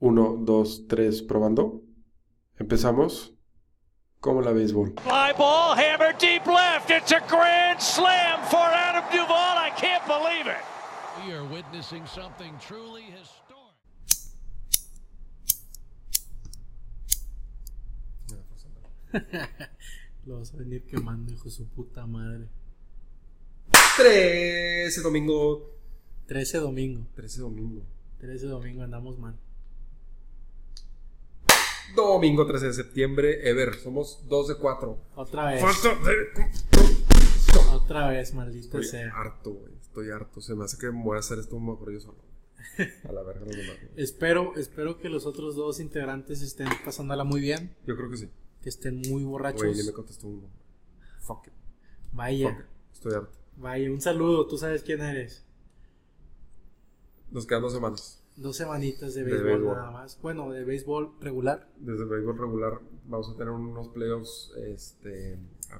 Uno, dos, tres, probando. Empezamos. Como la béisbol. Fly ball, hammer deep left. It's a grand slam for Adam Duvall. I can't believe it. We are witnessing something truly historic. Lo vas a venir quemando, hijo de su puta madre. 13 domingo. 13 domingo. 13 domingo. 13 domingo andamos mal. Domingo 13 de septiembre. Ever, somos 2 de 4. Otra vez. Falta de. Otra vez, maldita Estoy sea. harto, güey. Estoy harto. Se me hace que me voy a hacer esto mejor yo solo. A la verga demás. güey. Espero, espero que los otros dos integrantes estén pasándola muy bien. Yo creo que sí. Que estén muy borrachos. Güey, ni me contestó uno. Fuck it. Fuck Vaya, it. Estoy harto. vaya, un saludo. Tú sabes quién eres. Nos quedan dos semanas. Dos semanitas de De béisbol, béisbol. nada más. Bueno, de béisbol regular. Desde el béisbol regular vamos a tener unos playoffs este,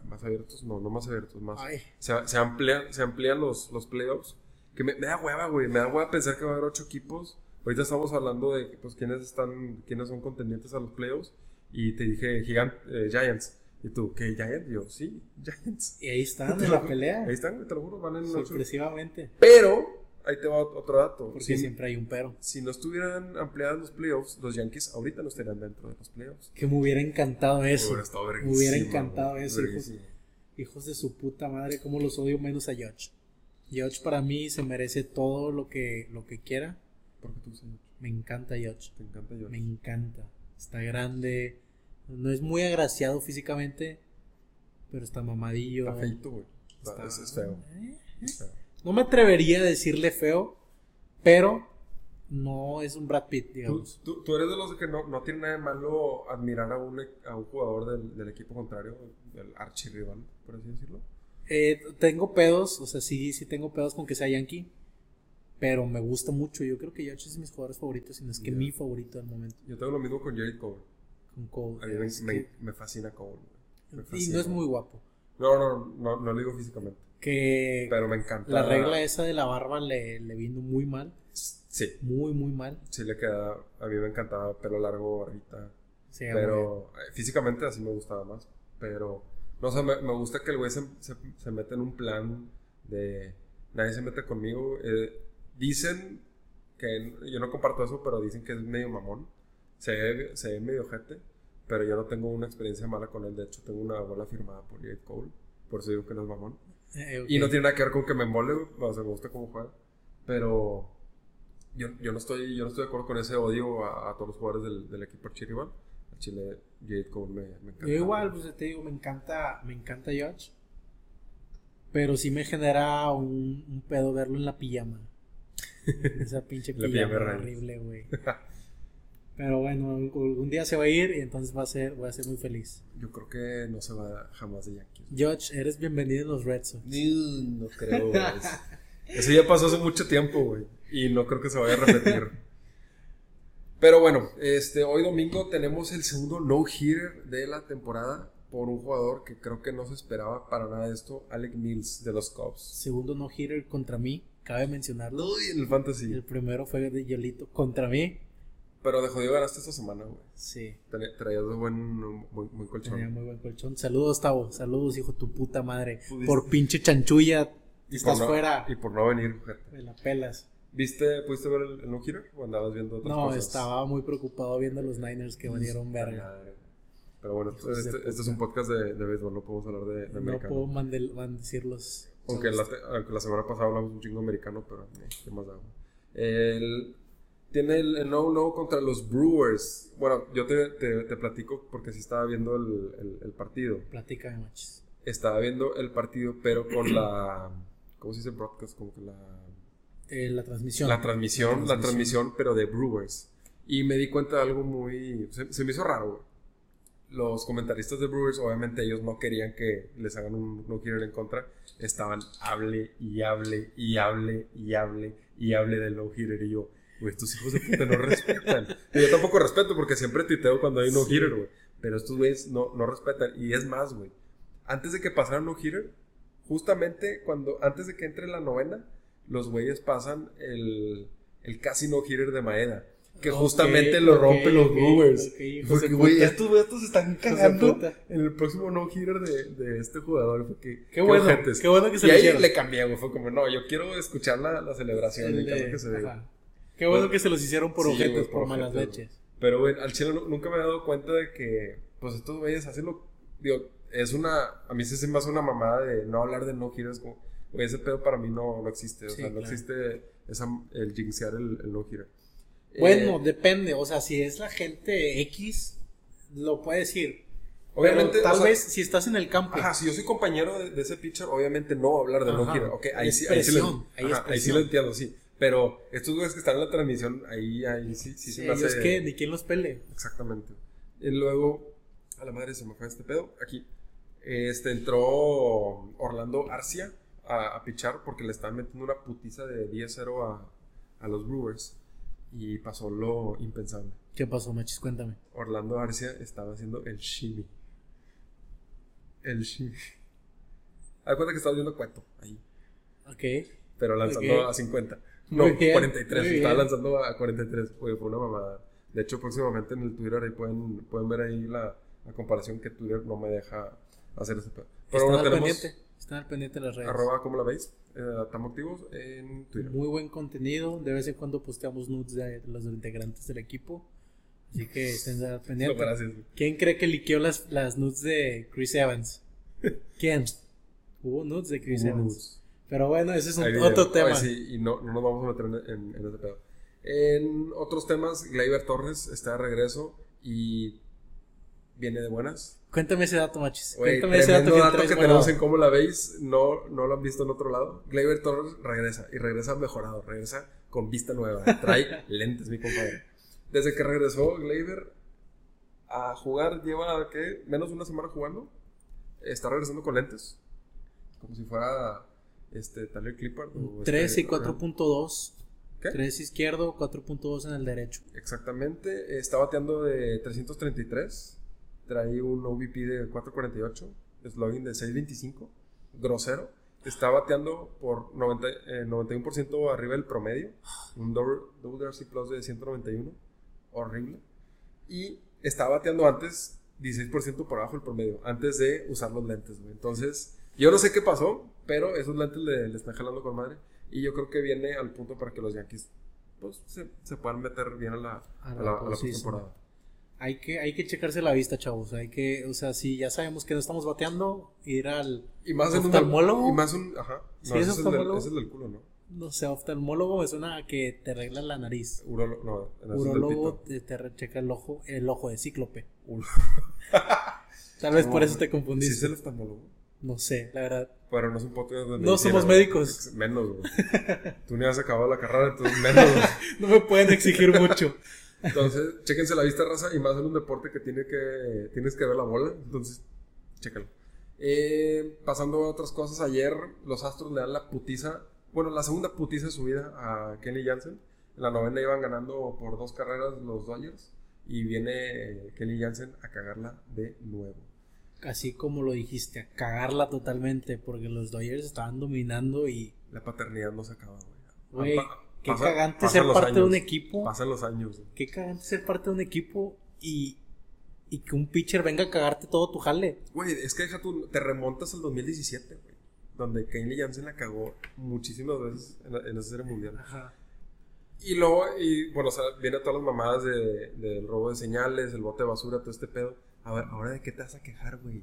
más abiertos. No, no más abiertos, más. Ay. Se, se amplían, se amplían los, los playoffs. Que me, me da hueva, güey. Me da hueva pensar que va a haber ocho equipos. Ahorita estamos hablando de pues, quiénes, están, quiénes son contendientes a los playoffs. Y te dije Gigant, eh, Giants. Y tú, ¿qué? ¿Giants? Y yo, sí, Giants. Y ahí están en la pelea. Ahí están, te lo juro, van en. Sorpresivamente. Pero, ahí te va otro dato. Porque Si, siempre hay un pero. si no estuvieran ampliadas los playoffs, los Yankees ahorita no estarían dentro de los playoffs. Que me hubiera encantado eso. Hubiera Me hubiera encantado güey, eso, hijos, hijos de su puta madre, cómo los odio menos a George. George para mí se merece todo lo que, lo que quiera. ¿Por qué tú? Me encanta George. Te encanta. Me encanta. Está grande. No es muy agraciado físicamente, pero está mamadillo. Está feito, güey. Está- Está- Es, es feo. Eh, Es feo. No me atrevería a decirle feo, pero no es un Brad Pitt, ¿Tú, digamos. tú, tú eres de los que no, no tiene nada de malo admirar a un, e- a un jugador del, del equipo contrario, del archirrival, por así decirlo. Eh, tengo pedos, o sea, sí, sí tengo pedos con que sea Yankee, pero me gusta mucho. Yo creo que George es de mis jugadores favoritos, si no es que mi favorito del momento. Yo tengo lo mismo con Jared Cole. Con Cole. A mí me, fascina Cole. y no es muy guapo. No, no, no, no lo digo físicamente. Que Pero me encanta. la regla esa de la barba le, le vino muy mal. Sí, Muy, muy mal. sí le queda. A mí me encantaba pelo largo, barbita. Sí, Pero eh, físicamente así me gustaba más. Pero, no sé, me, me gusta que el güey se, se, se mete en un plan de nadie se mete conmigo. Eh, dicen que yo no comparto eso, pero dicen que es medio mamón. Se ve, se ve medio gente, pero yo no tengo una experiencia mala con él. De hecho, tengo una bola firmada por Jade Cole. Por eso digo que no es mamón. Eh, ok. Y no tiene nada que ver con que me embole, o sea, me gusta cómo juega. Pero yo, yo, no estoy, yo no estoy de acuerdo con ese odio a, a todos los jugadores del, del equipo archirrival. Al Chile, Jade Cole me, me encanta. Yo igual, pues te digo, me encanta, me encanta George. Pero sí me genera un, un pedo verlo en la pijama. Esa pinche pijama, pijama horrible, güey. Pero bueno, un día se va a ir y entonces va a ser, voy a ser muy feliz. Yo creo que no se va jamás de Yankees. George, eres bienvenido en los Red Sox. No, no creo, güey. Eso ya pasó hace mucho tiempo, güey. Y no creo que se vaya a repetir. Pero bueno, este, hoy domingo tenemos el segundo no-hitter de la temporada por un jugador que creo que no se esperaba para nada de esto, Alec Mills de los Cubs. Segundo no-hitter contra mí, cabe mencionarlo. Uy, en el fantasy. El primero fue de Yolito contra mí. Pero de jodido ganaste esta semana, güey. Sí, Traías de buen, muy, muy colchón. tenía muy buen colchón. Saludos, Tavo. Saludos, hijo de tu puta madre. Pudiste- Por pinche chanchulla, Y estás no- fuera. Y por no venir, gente. Me la pelas. ¿Viste, pudiste ver el, el no-hitter o andabas viendo otras No, cosas? estaba muy preocupado viendo los Niners que valieron verga. Pero bueno, este, este es un podcast de, de béisbol, no podemos hablar de, de No puedo mandel- mandecirlos. Aunque la, aunque la semana pasada hablamos un chingo americano, pero eh, ¿qué más hago? El, tiene el, el no-no contra los Brewers. Bueno, yo te, te, te platico porque sí estaba viendo el, el, el partido. Platícame, machis. Estaba viendo el partido, pero con la... ¿Cómo se dice broadcast? Como que la... Eh, la transmisión. La transmisión, la transmisión. transmisión, pero de Brewers. Y me di cuenta de algo muy... Se, se me hizo raro, güey. Los comentaristas de Brewers, obviamente ellos no querían que les hagan un no-hitter en contra. Estaban hable y hable y hable y hable y hable del no-hitter. Y yo, güey, estos hijos de puta no respetan. Y yo tampoco respeto porque siempre tuiteo cuando hay un no-hitter, güey. Pero estos güeyes no, no respetan. Y es más, güey. Antes de que pasara un no-hitter, justamente cuando, antes de que entre la novena, los güeyes pasan el, el casi no-hitter de Maeda. que justamente lo rompen los Brewers. ok, hijos Porque, güey, estos vatos están cagando en el próximo no-hitter de, de este jugador. Fue que, Qué bueno, qué bueno que se Y lo ahí hicieron. le cambié, güey. Fue como, no, yo quiero escuchar la, la celebración El en caso de- que se dé. Qué bueno que se los hicieron por Sí, güey, por, por malas leches. Pero, güey, al chile nu- nunca me he dado cuenta de que, pues, estos güeyes hacen lo. Digo, es una. A mí se me hace una mamada de no hablar de no hitters. Como, güey, ese pedo para mí no, no existe. O Sí, sea, no claro. existe esa, el jinxear el, el no hitter. Bueno, Eh, depende. O sea, si es la gente X, lo puede decir. obviamente. Pero tal o sea, vez si estás en el campo. Ajá, si yo soy compañero de, de ese pitcher, obviamente no voy a hablar de no hitter. Ok, ahí sí, ahí sí, lo, ajá, ahí sí lo entiendo, sí. Pero estos güeyes que están en la transmisión, ahí, ahí sí, sí, se me ellos hace. que ni quien los pele. Exactamente. Y luego, a la madre se me fue este pedo. Aquí. Este entró Orlando Arcia a, a pichar porque le estaban metiendo una putiza de 10-0 a, a los Brewers. Y pasó lo impensable. ¿Qué pasó, Machis? Cuéntame. Orlando Arcia estaba haciendo el shimmy. El shimmy. Haz cuenta que estaba viendo cueto ahí. Ok. Pero lanzando a 50. No, bien, 43. muy Estaba lanzando a 43. Oye, fue una mamada. De hecho, próximamente en el Twitter ahí pueden, pueden ver ahí la, la comparación que Twitter no me deja hacer ese pedo. Pero Están bueno, al tenemos pendiente. Están al pendiente de las redes. arroba, ¿cómo la veis? Eh, estamos activos en Twitter. Muy buen contenido. De vez en cuando posteamos nudes de los integrantes del equipo. Así que estén al No, pendiente. gracias. ¿Quién cree que liqueó las, las nudes de Chris Evans? ¿Quién? Hubo nudes de Chris Evans. Pero bueno, ese es un- otro tema. Sí, y no, no nos vamos a meter en, en- en ese pedo. En otros temas, Gleyber Torres está de regreso y viene de buenas. Cuéntame ese dato, machis. Güey, Cuéntame ese dato que, dato que tenemos en cómo la veis, no, no lo han visto en otro lado. Gleyber Torres regresa y regresa mejorado, regresa con vista nueva, trae lentes, mi compadre. Desde que regresó Gleyber a jugar, lleva, ¿qué? Menos de una semana jugando. Está regresando con lentes, como si fuera este, Tyler Clippard. o 3 este- y 4.2. ¿Qué? 3 izquierdo, 4.2 en el derecho. Exactamente, está bateando de 333, trae un OVP de 448, slogan de 625, grosero, está bateando por 90, eh, 91% arriba del promedio, un WRC Plus de 191, horrible, y está bateando antes 16% por abajo del promedio, antes de usar los lentes, güey. Entonces, yo no sé qué pasó, pero esos lentes le, le están jalando con madre, y yo creo que viene al punto para que los Yankees pues, se, se puedan meter bien a la, A a la la, a la postseason. postemporada. Hay que, hay que checarse la vista, chavos. Hay que, o sea, si ya sabemos que no estamos bateando, ir al, Y más en un ¿Oftalmólogo? Y más un. Ajá. ¿Sí No, es es el del, es el culo, ¿no? no sé, oftalmólogo me suena a que te arregla la nariz. Urolo, no, es Urologo te, te checa el ojo, el ojo de cíclope. Tal vez No, por eso te ¿Sí confundiste. es el oftalmólogo? No sé, la verdad. Pero no es un podcast de No somos güey. médicos. Menos, güey. Tú ni has acabado la carrera, entonces menos, güey. No me pueden exigir mucho. Entonces, chéquense la vista raza y más en un deporte que, tiene que tienes que ver la bola. Entonces, chécalo. Eh, pasando a otras cosas, ayer los Astros le dan la putiza, bueno, la segunda putiza de su vida a Kenny Jansen. En la novena iban ganando por dos carreras los Dodgers y viene Kenny Jansen a cagarla de nuevo. Así como lo dijiste, a cagarla totalmente, porque los Dodgers estaban dominando y, La paternidad no se acaba, güey. güey, Pa- qué pasa- cagante ser los parte de un equipo. Pasan los años. güey. Qué cagante ser parte de un equipo y, y que un pitcher venga a cagarte todo tu jale. Güey, es que deja tú, te remontas al 2017, güey. Donde Kenny Jansen la cagó muchísimas veces en, la- en esa serie mundial. Ajá. Y luego, y bueno, o sea, viene todas las mamadas de- del robo de señales, el bote de basura, todo este pedo. A ver, ¿ahora de qué te vas a quejar, güey?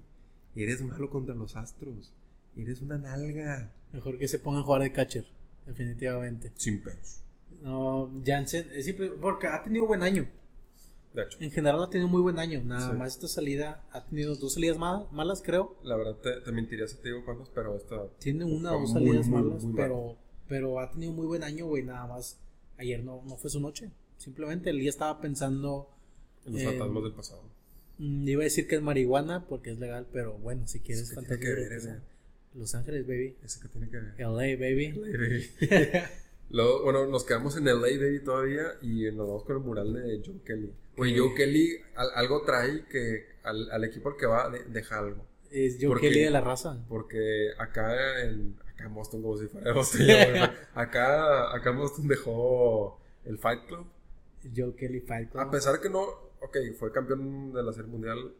Eres malo contra los astros. Eres una nalga. Mejor que se pongan a jugar de catcher, definitivamente. Sin pedos. No, Jansen, es siempre, porque ha tenido buen año. De hecho, En general ha tenido muy buen año. Nada Sí. más esta salida ha tenido dos salidas ma- malas, creo. la verdad te, te mentiría si te digo cuántos, pero esta. Tiene una o dos salidas muy, malas, muy pero, pero ha tenido muy buen año, güey. Nada más ayer no, no fue su noche. Simplemente el día estaba pensando. En los Eh, fantasmas del pasado. Mm, iba a decir que es marihuana porque es legal, pero bueno, si quieres Eso que tiene que ver. Los Ángeles, baby. Ese que tiene que ver. LA, baby. Luego, bueno, nos quedamos en LA, baby, todavía. Y nos vamos con el mural de Joe Kelly. ¿Qué? Joe Kelly al- algo trae que al, al equipo al que va de- deja algo. Es Joe ¿Por Kelly de la raza. Porque acá en, acá en Boston, como si fuera Boston, acá, acá en Boston dejó el Fight Club. Joe Kelly Fight Club. A pesar de que no, ok, fue campeón de la Serie Mundial,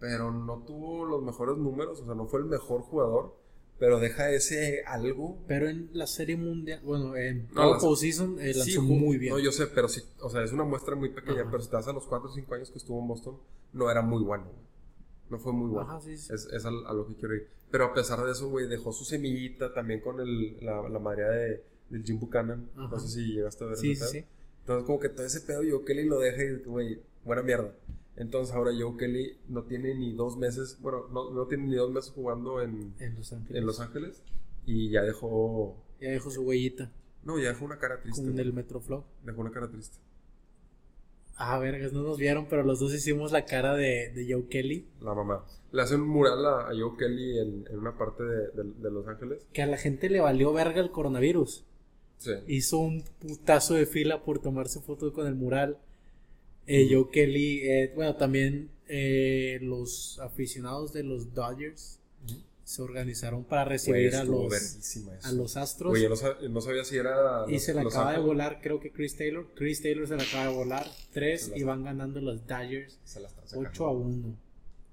pero no tuvo los mejores números, o sea, no fue el mejor jugador, pero deja ese algo. Pero en la serie mundial, bueno, en No, Position eh, lanzó Sí, muy bien. No, yo sé, pero sí, o sea, es una muestra muy pequeña, Ajá. pero si te vas a los 4 o 5 años que estuvo en Boston, no era muy bueno, güey. No fue muy bueno. Ajá, sí, sí. Es, es a, a lo que quiero ir. Pero a pesar de eso, güey, dejó su semillita también con el, la, la madre de, del Jim Buchanan. No sé si llegaste a ver Sí, sí, sí. Entonces, como que todo ese pedo, Joe Kelly lo deja y, güey, buena mierda. Entonces, ahora Joe Kelly no tiene ni dos meses, bueno, no, no tiene ni dos meses jugando en, En Los Ángeles. en Los Ángeles y ya dejó. Ya dejó su huellita No, ya dejó una cara triste. con el Metroflow. Dejó una cara triste. Ah, vergas, no nos vieron, pero los dos hicimos la cara de, de Joe Kelly. La mamá. Le hace un mural a, a Joe Kelly en, en una parte de, de- de Los Ángeles. Que a la gente le valió verga el coronavirus. Sí. Hizo un putazo de fila por tomarse fotos con el mural. Eh, Joe Kelly, eh, bueno, también eh, los aficionados de los Dodgers se organizaron para recibir a los, a los Astros. Yo no, sab- no sabía si era. y Los- se le Los acaba de volar, creo que Chris Taylor. Chris Taylor se le acaba de volar. Tres y van ganando los Dodgers Se la están sacando. 8 a 1.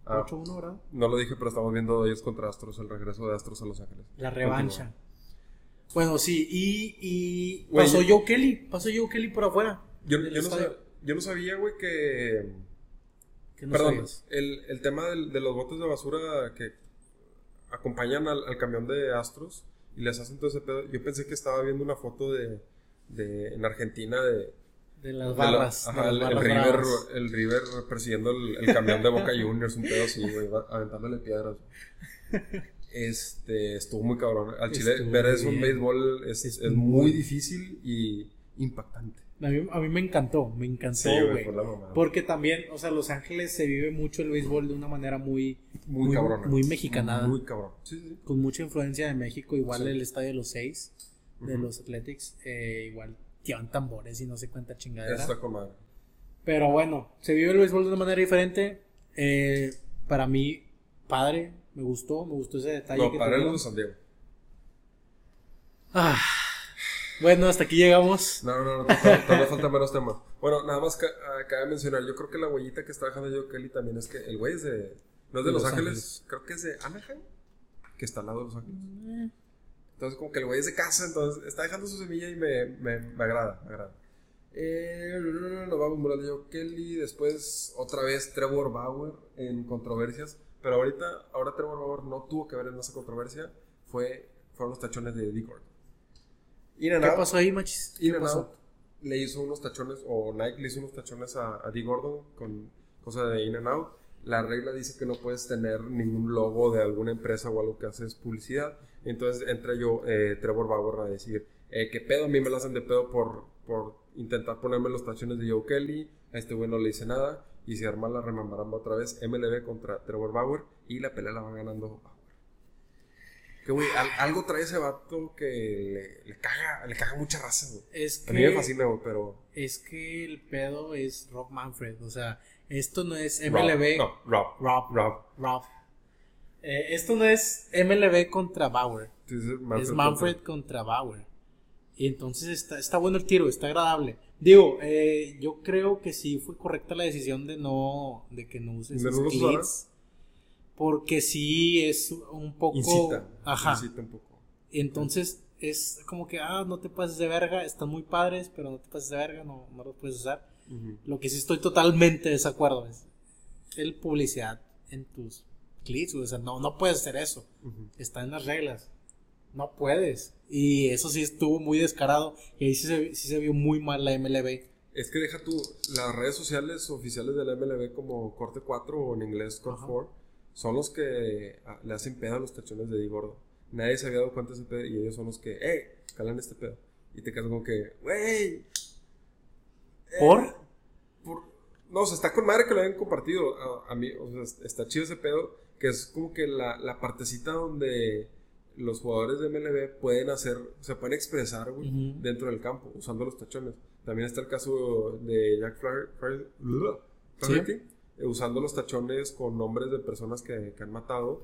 Ah. 8 a 1, ¿verdad? No lo dije, pero estamos viendo Dodgers contra Astros, el regreso de Astros a Los Ángeles. La revancha. Bueno, sí, y, y pasó yo- Joe Kelly, pasó Joe Kelly por afuera. Yo, yo no, estadio. sab- yo no sabía, güey, que. Que no Perdón, el, el tema del- de los botes de basura que acompañan al, al camión de Astros y les hacen todo ese pedo. Yo pensé que estaba viendo una foto de, de en Argentina de, De las de la- barras. ajá, de el, las el barras River, el River persiguiendo el, el camión de Boca Juniors, un pedo así, güey, aventándole piedras. Este, estuvo muy cabrón. Al Chile, Estuvo ver eso en béisbol es, Es es muy- muy difícil y impactante. A mí, a mí me encantó, me encantó, güey. Porque también, o sea, Los Ángeles se vive mucho el béisbol de una manera muy, Muy, muy, cabrón. muy mexicanada. Muy cabrón. Sí, sí. con mucha influencia de México, igual el estadio de los seis, de los Athletics, eh, igual llevan tambores y no sé cuánta chingadera. Está con. Pero bueno, se vive el béisbol de una manera diferente. Eh, para mí, padre, me gustó, me gustó ese detalle. No, que para los de San Diego. Ah, bueno, hasta aquí llegamos. No, no, no, todavía faltan menos temas. Bueno, nada más ca- ah, cabe mencionar, yo creo que la huellita que está dejando Joe Kelly también es que el güey es de... No es de, De Los, Los Ángeles, Ángeles. creo que es de Anaheim, que está al lado de Los Ángeles. Entonces como que el güey es de casa, entonces está dejando su semilla y me, me, me agrada, me agrada. Eh, nos vamos de Joe Kelly, después otra vez Trevor Bauer en controversias, pero ahorita, ahora Trevor Bauer no tuvo que ver en esa controversia, fue, fueron los tachones de and ¿Qué out. pasó ahí, machis? ¿Qué pasó? Out le hizo unos tachones, o Nike le hizo unos tachones a, a Dee Gordon con cosa de In and Out. La regla dice que no puedes tener ningún logo de alguna empresa o algo que haces publicidad. Entonces entra yo, eh, Trevor Bauer, a decir, eh, ¿qué pedo? A mí me la hacen de pedo por, por intentar ponerme los tachones de Joe Kelly. A este güey no le hice nada. Y se arma la remambaramba otra vez. MLB contra Trevor Bauer. Y la pelea la va ganando Bauer. Que güey, al- algo trae ese vato que le, le caga, le caga mucha raza, güey. Es A mí me que, fascina, güey, pero. es que el pedo es Rob Manfred. O sea, esto no es Rob, MLB. No, Rob. Rob. Rob. Rob. Eh, esto no es MLB contra Bauer. Es Manfred contra Bauer. Y entonces está, está bueno el tiro, está agradable. Digo, eh, yo creo que sí fue correcta la decisión de no, de que no uses ¿De no los splits, Porque sí es un poco. Incita. Ajá. Incita un poco. Entonces es como que, ah, no te pases de verga, están muy padres, pero no te pases de verga, no, no los puedes usar. Lo que sí estoy totalmente de desacuerdo es el publicidad en tus clips, o sea, no, no puedes hacer eso. Está en las reglas. No puedes. Y eso sí estuvo muy descarado. Y ahí sí se, sí se vio muy mal la MLB. Es que deja tú, las redes sociales oficiales de la MLB como Corte 4 o en inglés Corte Ajá. 4 son los que ah, le hacen pedo a los tachones de Di Gordo. Nadie se había dado cuenta de ese pedo y ellos son los que, eh, calan este pedo. Y te quedas como que, wey. eh, ¿Por? por- no, o sea, está con madre que lo hayan compartido. A, a mí, o sea, está chido ese pedo, que es como que la, la partecita donde los jugadores de MLB pueden hacer, se pueden expresar, güey, dentro del campo, usando los tachones. También está el caso de Jack Flaher- Flaher- Flaherty, Flaherty, eh, usando los tachones con nombres de personas que, que han matado.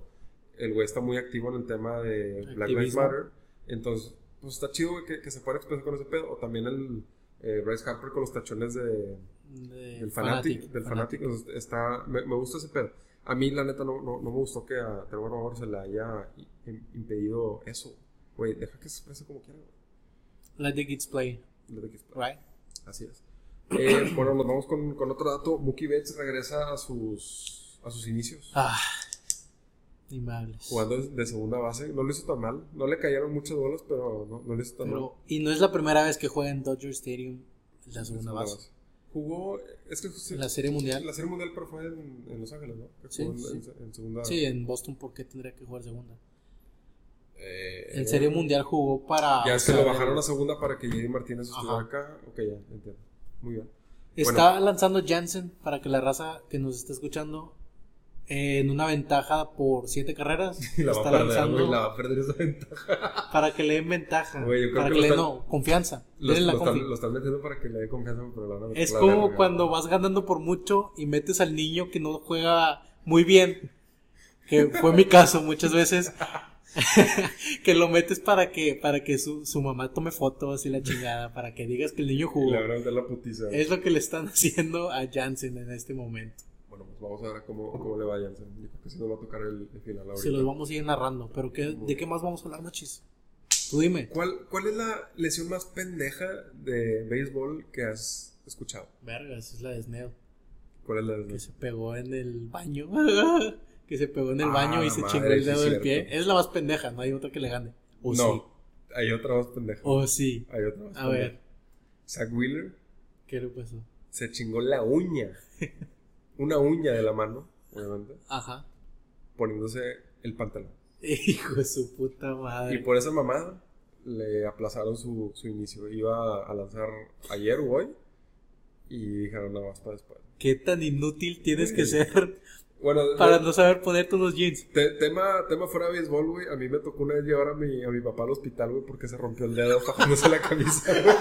El güey está muy activo en el tema de Black Lives. Matter. Entonces, pues está chido güey, que, que se pueda expresar con ese pedo. O también el Eh, Bryce Harper con los tachones de, De del Fanatic. Fanatic, del Fanatic. o sea, Está, me, me gusta ese pedo. A mí, la neta, no, no, no me gustó que a Trevor Lawrence se le haya im- impedido eso. Güey, deja que se exprese como quiera. güey. Let the kids play, Lo de que- right? Así es. Eh, bueno, nos vamos con, con otro dato. Mookie Betts regresa a sus, a sus inicios. Ah. Jugando de segunda base. No lo hizo tan mal. No le cayeron muchos bolos, pero no, no le hizo tan mal. Y no es la primera vez que juega en Dodger Stadium la segunda base. Jugó. Es que En la Serie Mundial. La serie mundial, pero fue en, en Los Ángeles, ¿no? Que Sí, jugó en, sí. en- en segunda. Sí, en Boston, ¿por qué tendría que jugar segunda? Eh, En Serie Mundial jugó para. Ya o es que sea, lo bajaron a segunda para que JD Martínez estuviera acá. Ok, ya, entiendo. Muy bien. Está lanzando Jansen para que la raza que nos está escuchando eh, en una ventaja por siete carreras. Va está a perder, lanzando güey, la va a perder esa ventaja. para que le den ventaja. Para que le den no, confianza. Lo, Denle la lo están, confi- lo están metiendo para que le dé confianza, pero la van a meter Es la como cuando vas ganando por mucho y metes al niño que no juega muy bien. Que fue mi caso muchas veces. que lo metes para que para que su, su mamá tome fotos y la chingada, para que digas que el niño jugó. la putiza. Es lo que le están haciendo a Jansen en este momento. Bueno, pues vamos a ver cómo, cómo le va a Jansen. Yo creo que sí nos va a tocar el, el final ahorita. Se los vamos a ir narrando. Pero ¿qué, ¿de qué más vamos a hablar, Machis? Tú dime. ¿Cuál, ¿Cuál es la lesión más pendeja de béisbol que has escuchado? Vergas, es la de Snell. ¿Cuál es la Que lesión? se pegó en el baño. que se pegó en el Ah, baño y se madre, chingó el sí dedo del pie. Es la más pendeja, no hay otra que le gane. O sí. no, hay otra más pendeja. O sí. Hay otra más A pendeja. ver, Zach Wheeler ¿qué le pasó? se chingó la uña. Una uña de la mano, obviamente, Ajá. poniéndose el pantalón. Hijo de su puta Y madre. por esa mamada le aplazaron su, su inicio. Iba a lanzar ayer o hoy y dijeron nada más para después. ¿Qué tan inútil tienes que ser Bueno, para de- no saber ponerte unos jeans? te- tema, tema fuera de béisbol, güey. A mí me tocó una vez llevar a mi, a mi papá al hospital, güey, porque se rompió el dedo fajándose la camisa, güey.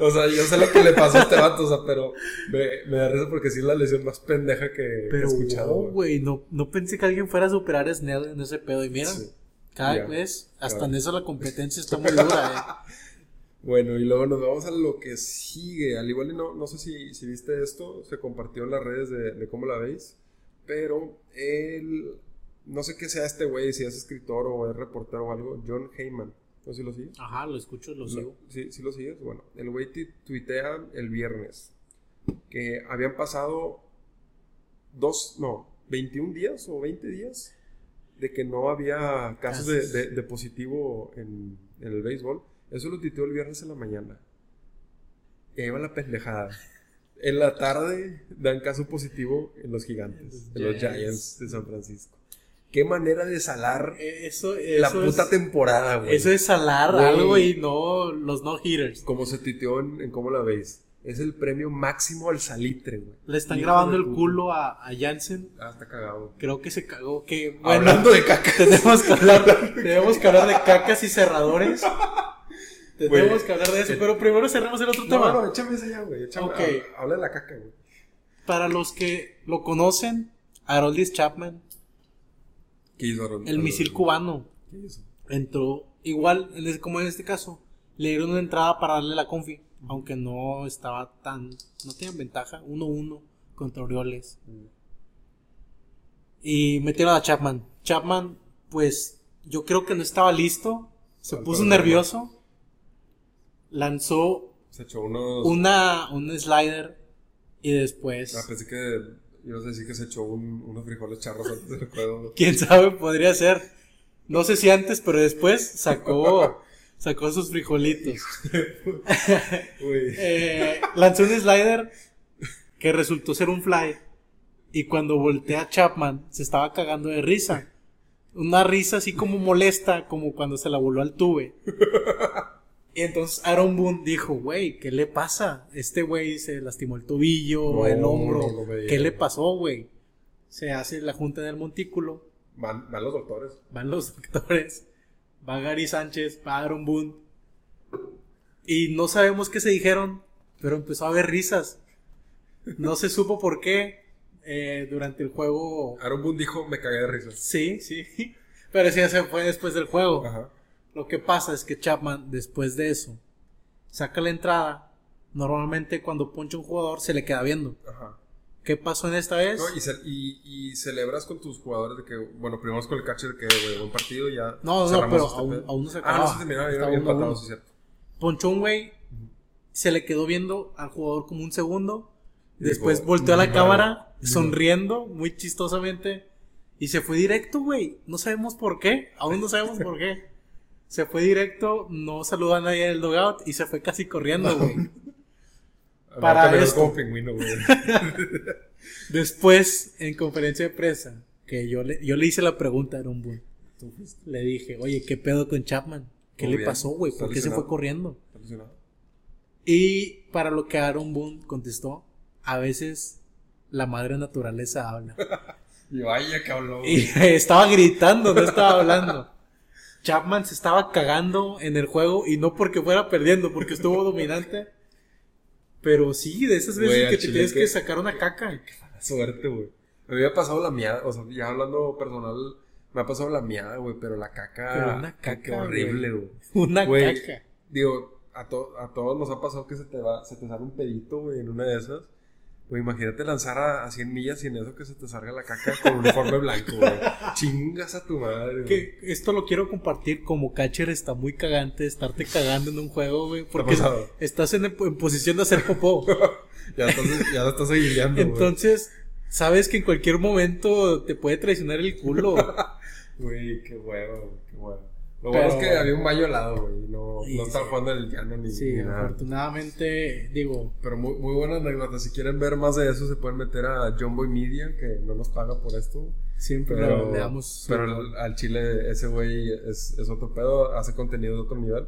O sea, yo sé lo que le pasó a este vato, o sea, pero me, me da risa porque sí es la lesión más pendeja que, he escuchado, wow, güey. no, no pensé que alguien fuera a superar a Snell en ese pedo. Y mira, Sí. cada vez, hasta en eso la competencia está muy dura, eh. Bueno, y luego nos vamos a lo que sigue. Al igual y no, no sé si, si viste esto, se compartió en las redes de, de cómo la veis, pero él, no sé qué sea este güey, si es escritor o es reportero o algo, John Heyman, no sé si lo sigues. Ajá, lo escucho, lo sigo. Sí, sí lo sigues. Bueno, el güey tuitea el viernes que habían pasado dos, no, 21 días o 20 días de que no había casos de, Casos. de- de positivo en, en el béisbol. Eso lo tuiteó el viernes en la mañana. Y ahí va la pendejada. En la tarde dan caso positivo en los gigantes, en los Giants. Giants de San Francisco. Qué manera de salar Eso, la puta es, temporada, güey. Eso es salar Güey. algo y no los no hitters. Como se tuiteó en, en cómo la veis. Es el premio máximo al salitre, güey. Le están Hijo grabando el culo a, a Jansen. Ah, está cagado. Creo que se cagó. Que, bueno, Hablando de caca. tenemos que hablar, tenemos que hablar de cacas y cerradores. Tenemos Güey. que hablar de eso, pero primero cerremos el otro No, tema. no, échame ese ya, güey. Échame. Ok. Habla, habla de la caca, güey. Para los que lo conocen, Haroldis Chapman, ¿Qué hizo Aaron? el misil cubano, ¿Qué hizo? entró igual, en este- como en este caso, le dieron una entrada para darle la confi, aunque no estaba tan, no tenían ventaja, 1-1 contra Orioles. Y metieron a Chapman. Chapman, pues, yo creo que no estaba listo, se puso nervioso, lanzó Se echó unos. una, un slider y después, Ah, pensé que. Ibas a decir que se echó un- unos frijoles charros antes del juego. quién sabe, podría ser. No sé si antes, pero después sacó, sacó sus frijolitos. Eh, lanzó un slider que resultó ser un fly. Y cuando voltea Chapman, se estaba cagando de risa. Una risa así como molesta, como cuando se la voló al tuve. Y entonces Aaron Boone dijo, güey, ¿qué le pasa? Este güey se lastimó el tobillo, No, el hombro. no. ¿Qué le pasó, güey? Se hace la junta en el montículo. Van, van los doctores. Van los doctores. Va Gary Sánchez, va Aaron Boone. Y no sabemos qué se dijeron, pero empezó a haber risas. No se supo por qué. eh, durante el juego. Aaron Boone dijo: Me cagué de risa. Sí, sí. Pero sí, se fue después del juego. Ajá. Lo que pasa es que Chapman, después de eso, saca la entrada normalmente cuando poncha un jugador se le queda viendo. Ajá. ¿Qué pasó en esta vez? No, y, ce- y, y celebras con tus jugadores de que, bueno, primero es con el catcher que, güey, buen partido y ya. No, no, pero este aún- no se Ah, acababa. no se terminaba, bien empatado, sí, cierto. Ponchó un güey, se le quedó viendo al jugador como un segundo. Y Después dijo, volteó a la "Ni cámara, sonriendo muy chistosamente. Y se fue directo, güey. No sabemos por qué. Aún no sabemos por qué. Se fue directo, no saludó a nadie en el dugout y se fue casi corriendo, güey. Para Para esto. como pingüino, güey. Después, en conferencia de prensa, que yo le, yo le hice la pregunta a Aaron Boone. Le dije, oye, ¿qué pedo con Chapman? ¿Qué le pasó, güey? ¿Por qué se fue corriendo? Y para lo que Aaron Boone contestó, a veces la madre naturaleza habla. Y vaya que habló. Y estaba gritando, no estaba hablando. Chapman se estaba cagando en el juego y no porque fuera perdiendo, porque estuvo dominante. Pero sí, de esas veces que te tienes que- que sacar una caca. Suerte, güey. Me había pasado la miada, o sea, ya hablando personal, me ha pasado la miada, güey, pero la caca. Pero una qué- qué caca, horrible, güey. Una caca. Digo, a, to- a todos nos ha pasado que se te va, se te sale un pedito, güey, en una de esas. Güey, imagínate lanzar a, a 100 millas y en eso que se te salga la caca con un uniforme blanco, güey. Chingas a tu madre, güey. Que esto lo quiero compartir como catcher está muy cagante estarte cagando en un juego, güey, porque estás en, en posición de hacer popó. Ya estás, ya lo estás aguileando, güey. Entonces, sabes que en cualquier momento te puede traicionar el culo. Güey, qué huevo, qué huevo. Lo Pero- bueno es que había un baño al lado, güey. No, Sí, no estaba sí. jugando el llano ni, Sí, ni nada. afortunadamente, digo, Pero muy, muy buena anécdota. Si quieren ver más de eso, se pueden meter a John Boy Media, que no nos paga por esto. siempre Pero, le damos. pero al, al Chile, ese güey es, es otro pedo, hace contenido de otro nivel.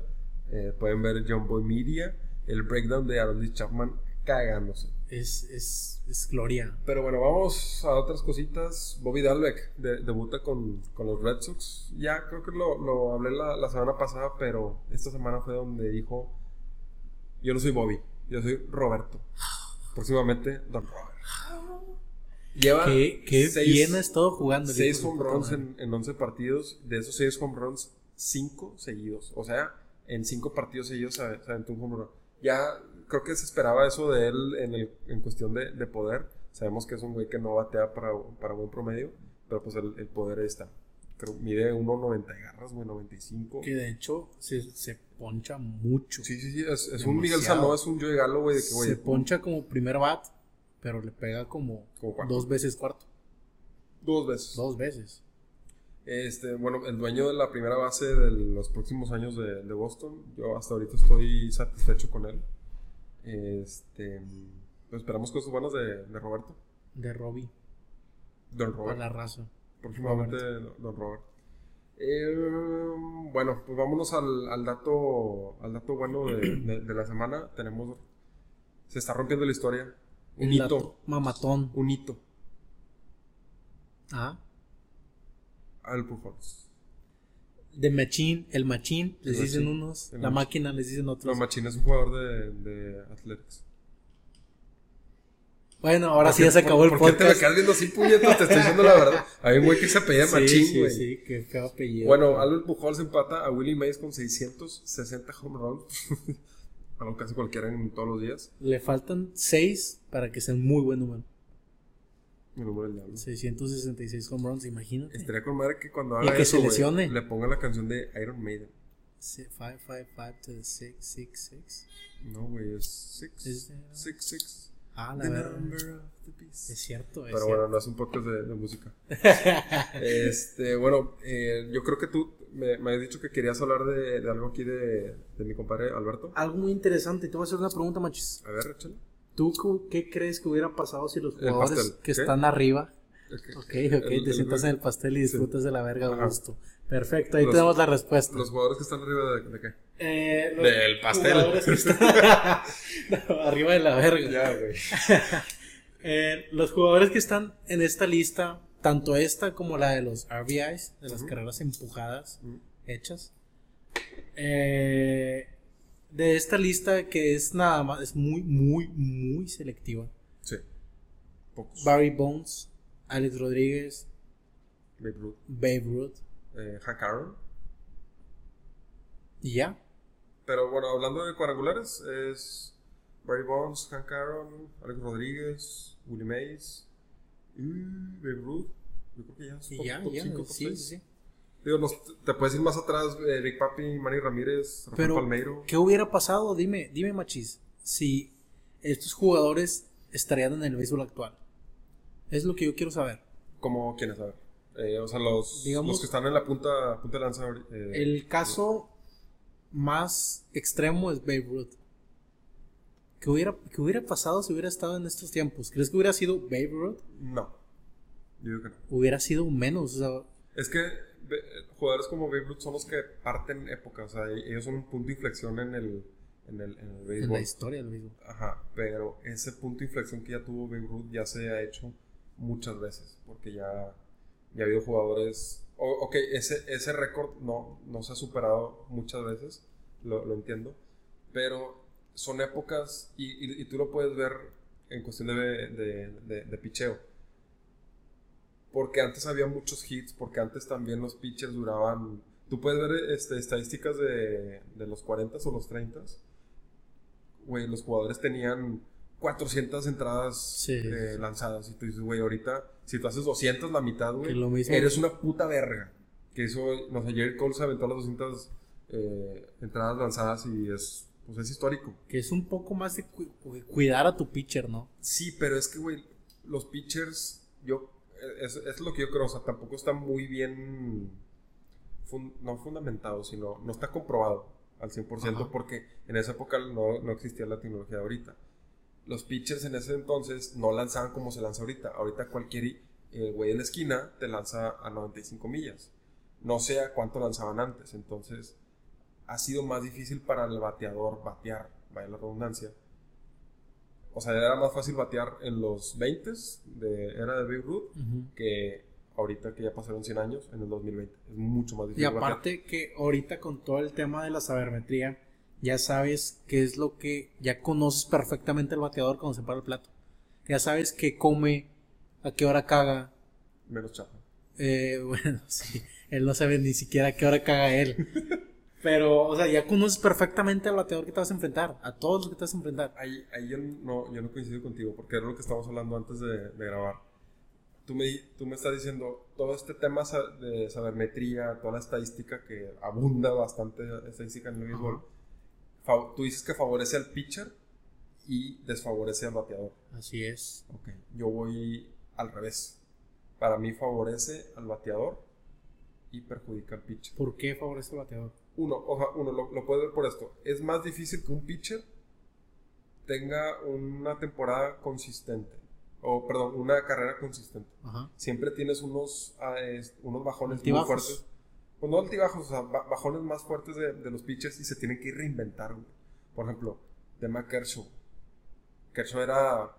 Eh, pueden ver John Boy Media, el breakdown de Lee Chapman cagándose. Es, es, es gloria. Pero bueno, vamos a otras cositas. Bobby Dalbeck de- debuta con, con los Red Sox. Ya creo que lo, lo hablé la, la semana pasada, pero esta semana fue donde dijo: Yo no soy Bobby, yo soy Roberto. Próximamente, Don Robert. Lleva Que, que seis- bien ha estado jugando. seis home runs en, en 11 partidos. De esos 6 home runs, 5 seguidos. O sea, en 5 partidos seguidos se, se aventó un home run. Ya creo que se esperaba eso de él en, el, en cuestión de, de poder. Sabemos que es un güey que no batea para, para buen promedio, pero pues el, el poder está. Creo, mide 1.90 garras, güey, 95. Que de hecho se, se poncha mucho. Sí, sí, sí, es, es un Miguel. Sanó, es un Joey Galo, güey, de que, güey, se poncha como primer bat, pero le pega como, Como dos veces cuarto. dos veces. Dos veces. Este, bueno, el dueño de la primera base de los próximos años de, de Boston, yo hasta ahorita estoy satisfecho con él. Este, pues esperamos cosas buenas de, de Roberto. De Robbie. Don Robert. la raza. Próximamente Don Robert. Eh, bueno, pues vámonos al, al dato al dato bueno de, de- de la semana. Tenemos. Se está rompiendo la historia. Un El hito. Mamatón. Un hito. Ah. Al Pujols. De Machine, el Machine, les El dicen Machine. unos. La Machine. máquina les dicen No, otros. Machín es un jugador de, de Athletics. bueno, ahora sí ya ¿Por se acabó el ¿Por qué te me podcast. quedas viendo así, puñetas? Te estoy diciendo la verdad. Hay un güey que se apellida Sí, Machín, sí, güey. sí, qué feo apellido. Bueno, Albert Pujols empata a Willie Mays con 660 home runs. Algo casi cualquiera en todos los días. Le faltan 6 para que sea un muy buen número. El número del diablo. 666 home runs, imagínate. Estaría con madre que cuando Y haga que eso, se le ponga la canción de Iron Maiden. 555 to 666. No, güey, es 6. Es- 6, 6. Ah, la The verdad. number of the beast. Es cierto, es Pero cierto. bueno, no es un podcast de, de música. este, bueno, eh, yo creo que tú me, me has dicho que querías hablar de, de algo aquí de, de mi compadre Alberto. Algo muy interesante. Te voy a hacer una pregunta, machis. A ver, échale. ¿Tú qué crees que hubiera pasado si los jugadores que ¿qué? están arriba Ok, Ok, El- te el- sientas en el pastel y disfrutas de la verga a gusto. Perfecto, ahí Los- tenemos la respuesta. Los jugadores que están arriba de, de qué? Eh, los Del pastel. están- No, arriba de la verga. Ya, güey. Eh, los jugadores que están en esta lista, tanto esta como la de los RBIs, de las carreras empujadas hechas, eh, de esta lista que es nada más, es muy, muy, muy selectiva. Sí. Pocos. Barry Bones, Alex Rodríguez, Babe Ruth. Babe Ruth, Eh, Hank Aaron. y ya. Pero bueno, hablando de cuadrangulares, es Barry Bonds, Hank Aaron, Alex Rodríguez, Willie Mays y Babe Ruth. Yo creo que ya Y top- ya, top top sí, sí. Digo, nos- te puedes ir más atrás, eh, Big Papi, Manny Ramírez, Rafael Pero, Palmeiro. ¿qué hubiera pasado? Dime, dime, Machis, si estos jugadores estarían en el béisbol actual. Es lo que yo quiero saber. ¿Cómo quieres saber? Eh, o sea, los, Digamos- los que están en la punta, punta de lanza. eh, El caso más extremo es Babe Ruth. ¿Qué hubiera, qué hubiera pasado si hubiera estado en estos tiempos? ¿Crees que hubiera sido Babe Ruth? No. Yo digo que no. Hubiera sido menos. O sea, Es que jugadores como Babe Ruth son los que parten época. O sea, ellos son un punto de inflexión en el, en el, en el en béisbol. la historia del béisbol. Ajá, pero ese punto de inflexión que ya tuvo Babe Ruth ya se ha hecho muchas veces, porque ya, ya ha habido jugadores... o- ok, ese, ese récord no, no se ha superado muchas veces, lo, lo entiendo, pero son épocas y, y- y tú lo puedes ver en cuestión de, de, de- de picheo. Porque antes había muchos hits, porque antes también los pitchers duraban... Tú puedes ver este, estadísticas de, de los 40 o los 30 güey, los jugadores tenían 400 entradas Sí, eh, sí. lanzadas. Y tú dices, güey, ahorita, si tú haces 200 la mitad, güey, eres una puta verga. Que eso, no sé, Jerry Cole se aventó las 200 eh, entradas lanzadas y es, pues es histórico. Que es un poco más de cu- cuidar a tu pitcher, ¿no? Sí, pero es que, güey, los pitchers, yo, es, es lo que yo creo, o sea, tampoco está muy bien, fun- no fundamentado, sino no está comprobado al 100% Ajá. porque en esa época no, no existía la tecnología de ahorita. Los pitchers en ese entonces no lanzaban como se lanza ahorita. Ahorita cualquier eh, güey en la esquina te lanza a 95 millas. No sé a cuánto lanzaban antes. Entonces ha sido más difícil para el bateador batear, vaya la redundancia. O sea, era más fácil batear en los 20 de era de Babe Ruth que ahorita que ya pasaron 100 años en el 2020. Es mucho más Y difícil. batear. aparte que ahorita con todo el tema de la sabermetría, ya sabes qué es lo que ya conoces perfectamente el bateador cuando se para el plato. Ya sabes qué come, a qué hora caga. Menos chafa. Eh, bueno, sí, él no sabe ni siquiera a qué hora caga él. Pero, o sea, ya conoces perfectamente al bateador que te vas a enfrentar, a todos los que te vas a enfrentar. Ahí, ahí yo, no, yo no coincido contigo, porque era lo que estábamos hablando antes de, de grabar. Tú me, tú me estás diciendo todo este tema de sabermetría, toda la estadística que abunda bastante estadística en el béisbol. Tú dices que favorece al pitcher y desfavorece al bateador. Así es. Ok, yo voy al revés. Para mí favorece al bateador y perjudica al pitcher. ¿Por qué favorece al bateador? Uno, oja, uno lo, lo puedes ver por esto. Es más difícil que un pitcher tenga una temporada consistente. O, perdón, una carrera consistente. Ajá. Siempre tienes unos, es- unos bajones Altibajos. muy fuertes. Pues no altibajos, o sea, ba- bajones más fuertes de, de los pitchers y se tienen que reinventar. güey. Por ejemplo, tema Kershaw. Kershaw era.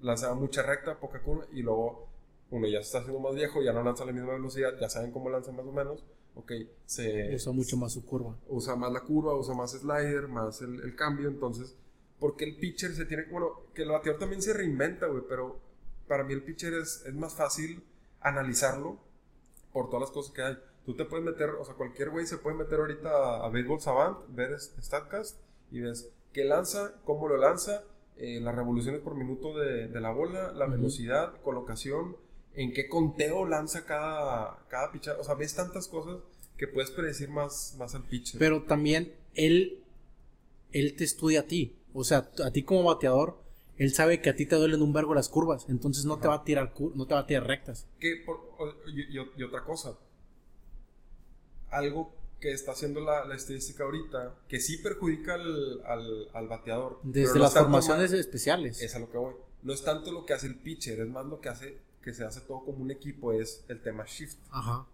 lanzaba mucha recta, poca curva, y luego uno ya se está haciendo más viejo, ya no lanza a la misma velocidad, ya saben cómo lanza más o menos. Ok, se Usa mucho más su curva. usa más la curva, usa más slider, más el, el cambio, entonces, porque el pitcher se tiene, bueno, que el bateador también se reinventa, güey, pero para mí el pitcher es, es más fácil analizarlo por todas las cosas que hay. Tú te puedes meter, o sea, cualquier güey se puede meter ahorita a, a Baseball Savant, ver StatCast y ves qué lanza, cómo lo lanza, eh, las revoluciones por minuto de, de la bola, la velocidad, colocación, en qué conteo lanza cada, cada pitcher. O sea, ves tantas cosas que puedes predecir más, más al pitcher. Pero también él, él te estudia a ti. O sea, a ti como bateador, él sabe que a ti te duelen un vergo las curvas. Entonces no te va a tirar, no te va a tirar rectas. que por- y, y- y otra cosa, algo que está haciendo la, la estadística ahorita, que sí perjudica al, al, al bateador. Desde no las formaciones especiales. Es a lo que voy. No es tanto lo que hace el pitcher, es más lo que hace, que se hace todo como un equipo, es el tema shift, Ajá.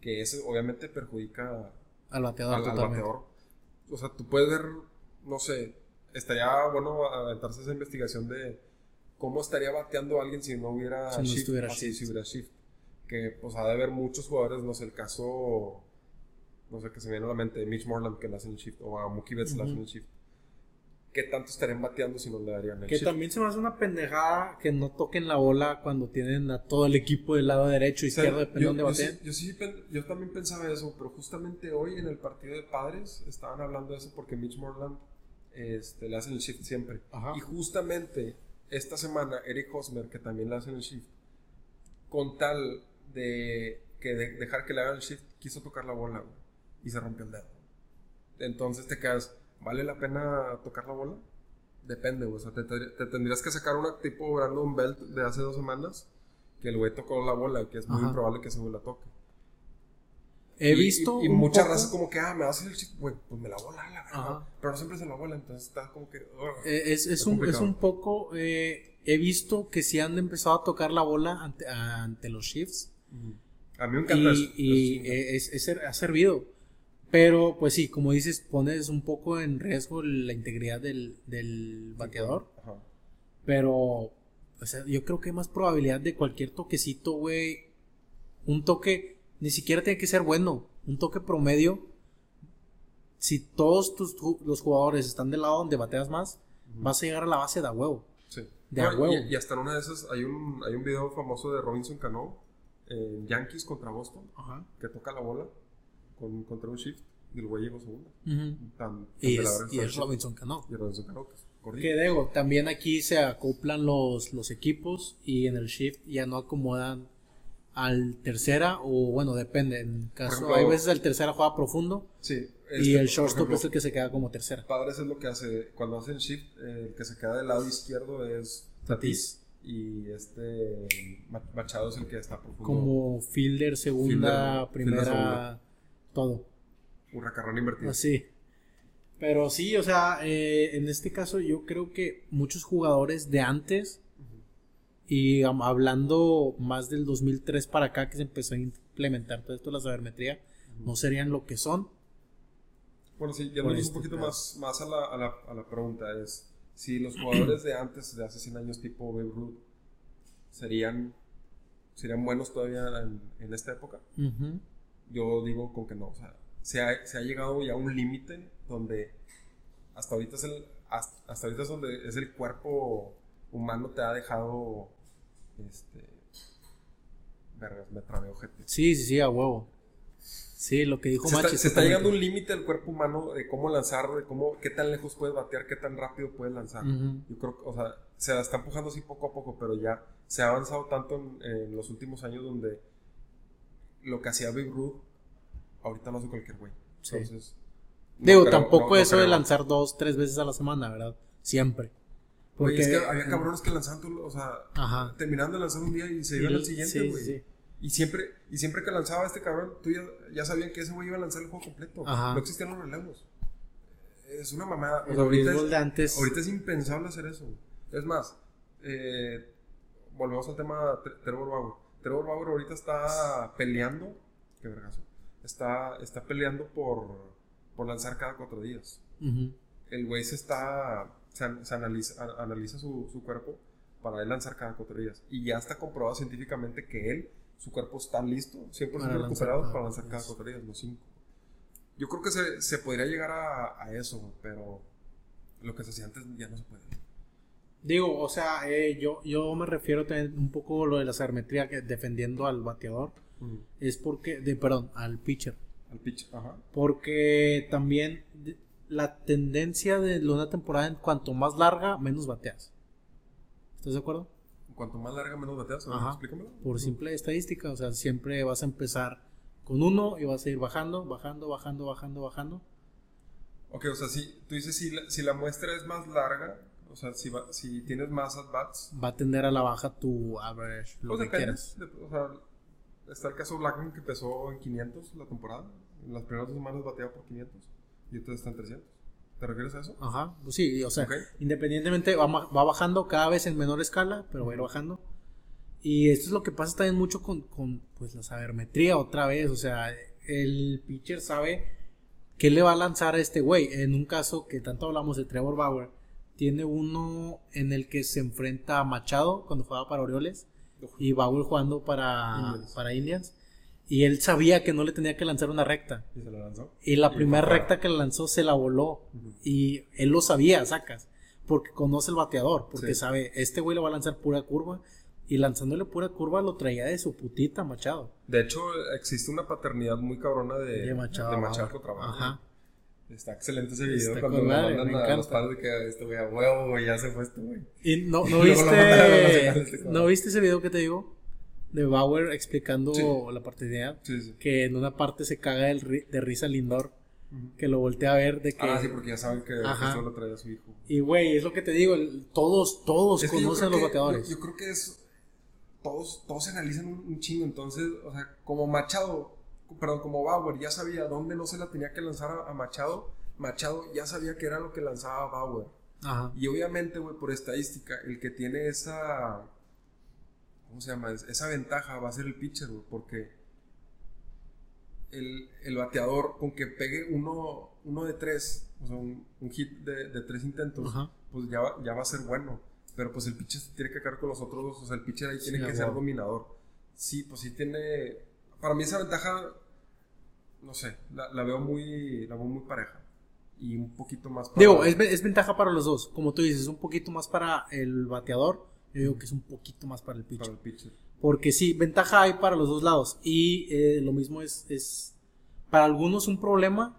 que ese obviamente perjudica Al bateador al, bateador. O sea, tú puedes ver, no sé, estaría bueno aventarse esa investigación de cómo estaría bateando alguien si no hubiera Si no shift. estuviera así, shift. si hubiera shift. Que, pues, ha de haber muchos jugadores, no sé, el caso, no sé, que se me viene a la mente, de Mitch Morland que le hacen el shift, o a Mookie Betts le hacen Ujú. el shift. ¿Qué tanto estarían bateando si no le darían el Que shift? también se me hace una pendejada que no toquen la bola cuando tienen a todo el equipo del lado derecho, O sea, izquierdo, dependiendo de yo, dónde yo, sí, bateen. yo sí yo también pensaba eso, pero justamente hoy en el partido de padres estaban hablando de eso porque Mitch Morland este, le hacen el shift siempre. Ajá. Y justamente esta semana, Eric Hosmer, que también le hacen el shift, con tal de que de- dejar que le hagan el shift, quiso tocar la bola, güey, y se rompió el dedo. Entonces te quedas, ¿vale la pena tocar la bola? Depende, güey. O sea, te, te- te tendrías que sacar una tipo Brandon Belt de hace dos semanas, que el güey tocó la bola, que es muy Ajá. improbable que ese güey la toque. He Y- visto. Y, y muchas poco- razas como que, ah, me vas a hacer el chip, güey, pues me la voy a dar, la verdad. Pero no siempre se la bola, entonces está como que. Eh, Es, es, un, es un poco. eh, he visto que sí han empezado a tocar la bola ante, ante los shifts. A mí me encanta eso. Y, y, Eso es, es- ha servido. Pero, pues sí, como dices, pones un poco en riesgo la integridad del, del bateador. Ajá. Pero, o sea, yo creo que hay más probabilidad de cualquier toquecito, güey. Un toque, ni siquiera tiene que ser bueno. Un toque promedio. Si todos tus, los jugadores están del lado donde bateas más, vas a llegar a la base de a huevo. Sí. De No, a huevo. Y, y hasta en una de esas hay un, hay un video famoso de Robinson Cano en Yankees contra Boston, Ajá. que toca la bola con, contra un shift y el güey llegó. Tan, tan Y es, y. Robinson Cano. Y Robinson Cano, que digo, también aquí se acoplan los, los equipos y en el shift ya no acomodan al tercera o bueno, depende. En caso, ejemplo, hay veces el tercera juega profundo Sí. y este, el shortstop ejemplo, es el que se queda como tercera. Padres es lo que hace cuando hacen shift, eh, el que se queda del lado izquierdo es Tatis. Y este Ma- Machado es el que está profundo. Como fielder, segunda, Fielder, primera, fielder segunda. Todo. Hurracarrón invertido. Así. Pero sí, o sea, eh, en este caso yo creo que muchos jugadores de antes y hablando más del 2003 para acá que se empezó a implementar todo esto de la sabermetría, no serían lo que son. Bueno, sí, Por yéndonos un este poquito más, más a, la, a, la, a la pregunta es si los jugadores de antes, de hace 100 años, tipo Babe Ruth, serían, serían buenos todavía en, en esta época. Ujú. Yo digo con que no, o sea, se ha, se ha llegado ya a un límite donde hasta ahorita es el hasta, hasta ahorita es donde es el cuerpo humano te ha dejado este vergas, me trabé ojete. Sí, sí, sí, a huevo. Sí, lo que dijo Se está, Machi. se está llegando un límite del cuerpo humano de cómo lanzar, de cómo, qué tan lejos puedes batear, qué tan rápido puedes lanzar. Yo creo que, o sea, se la está empujando así poco a poco, pero ya se ha avanzado tanto en, en los últimos años donde lo que hacía Big Ruth, ahorita lo hace cualquier güey. Sí. Entonces, no Digo, creo- tampoco no- no eso de lanzar dos, tres veces a la semana, ¿verdad? Siempre. Porque es que había cabrones que lanzaban, o sea, Ajá. terminando de lanzar un día y se iban al siguiente, güey. sí. Y siempre, y siempre que lanzaba este cabrón, tú ya, ya sabían que ese güey iba a lanzar el juego completo. Ajá. No existían los relevos. Es una mamada. O sea, ahorita, es, de antes. ahorita es impensable hacer eso. Es más, eh, volvemos al tema Trevor Bauer. Trevor Bauer ahorita está peleando. Qué vergazo. Está, está peleando por, por lanzar cada cuatro días. El güey se está. Se, an- se analiza, a- analiza su, su cuerpo para él lanzar cada cuatro días. Y ya está comprobado científicamente que él, su cuerpo está listo, 100% Para lanzar recuperado cada para lanzar cada cuatro días, no cinco. Yo creo que se, se podría llegar a, a eso, pero lo que se hacía antes ya no se puede. Digo, o sea, eh, yo, yo me refiero también un poco a lo de la sabermetría que defendiendo al bateador. Es porque, de, perdón, al pitcher. Al pitch, ajá. Porque también la tendencia de una temporada, en cuanto más larga, menos bateas. ¿Estás de acuerdo? Cuanto más larga, menos bateas. Ajá. Explícamelo. Por simple estadística, o sea, siempre vas a empezar con uno y vas a ir bajando, bajando, bajando, bajando, bajando. Ok, o sea, si tú dices si la, si la muestra es más larga, o sea, si, va- si tienes más at-bats, Va a tender a la baja tu average, lo pues que depende. quieras. de- o sea, está el caso Blackman que empezó en 500 la temporada. En las primeras dos semanas bateaba por 500 y entonces está en 300. ¿Te refieres a eso? Ajá, pues sí, o sea, independientemente va, va bajando cada vez en menor escala, pero va a ir bajando. Y esto es lo que pasa también mucho con, con, pues la sabermetría otra vez, o sea, el pitcher sabe qué le va a lanzar a este güey. En un caso que tanto hablamos de Trevor Bauer, tiene uno en el que se enfrenta a Machado cuando jugaba para Orioles y Bauer jugando para Indians. para Indians. Y él sabía que no le tenía que lanzar una recta. Y se la lanzó. Y la Y primera recta que le lanzó se la voló. Y él lo sabía, sacas. Porque conoce el bateador. Porque Sí. sabe, este güey le va a lanzar pura curva. Y lanzándole pura curva lo traía de su putita Machado. De hecho, existe una paternidad muy cabrona de, De Machado. de Machado Bauer. Ajá. Está excelente ese video Está cuando con lo madre, mandan me a los padres que este güey a huevo, güey, ya se fue este güey. Y no, Y no la viste. este. ¿No viste ese video que te digo? De Bauer explicando Sí. la partida. Sí, sí. Que en una parte se caga ri- de risa Lindor. Que lo voltea a ver de que. Ah, sí, porque ya saben que eso lo trae a su hijo. Y güey, es lo que te digo. el- todos, todos Es que conocen a los que- bateadores. Yo, yo creo que es. Todos, todos se analizan un, un chingo. Entonces, o sea, como Machado, perdón, como Bauer ya sabía dónde no se la tenía que lanzar a, a Machado, Machado ya sabía que era lo que lanzaba Bauer. Ajá. Y obviamente, güey, por estadística, el que tiene esa. ¿Cómo se llama? Es- Esa ventaja va a ser el pitcher, güey, porque. El, el bateador, con que pegue uno, uno de tres, o sea, un, un hit de, de tres intentos, Ajá. pues ya va, ya va a ser bueno. Pero pues el pitcher se tiene que quedar con los otros dos, o sea, el pitcher ahí tiene Sí, que ser dominador. Sí, pues sí tiene. Para mí esa ventaja, no sé, la, la veo muy, la veo muy pareja. Y un poquito más para- Digo, es, es ventaja para los dos. Como tú dices, un poquito más para el bateador. Yo digo que es un poquito más para el pitcher. para el pitcher. Porque sí, ventaja hay para los dos lados. Y eh, lo mismo es, es para algunos un problema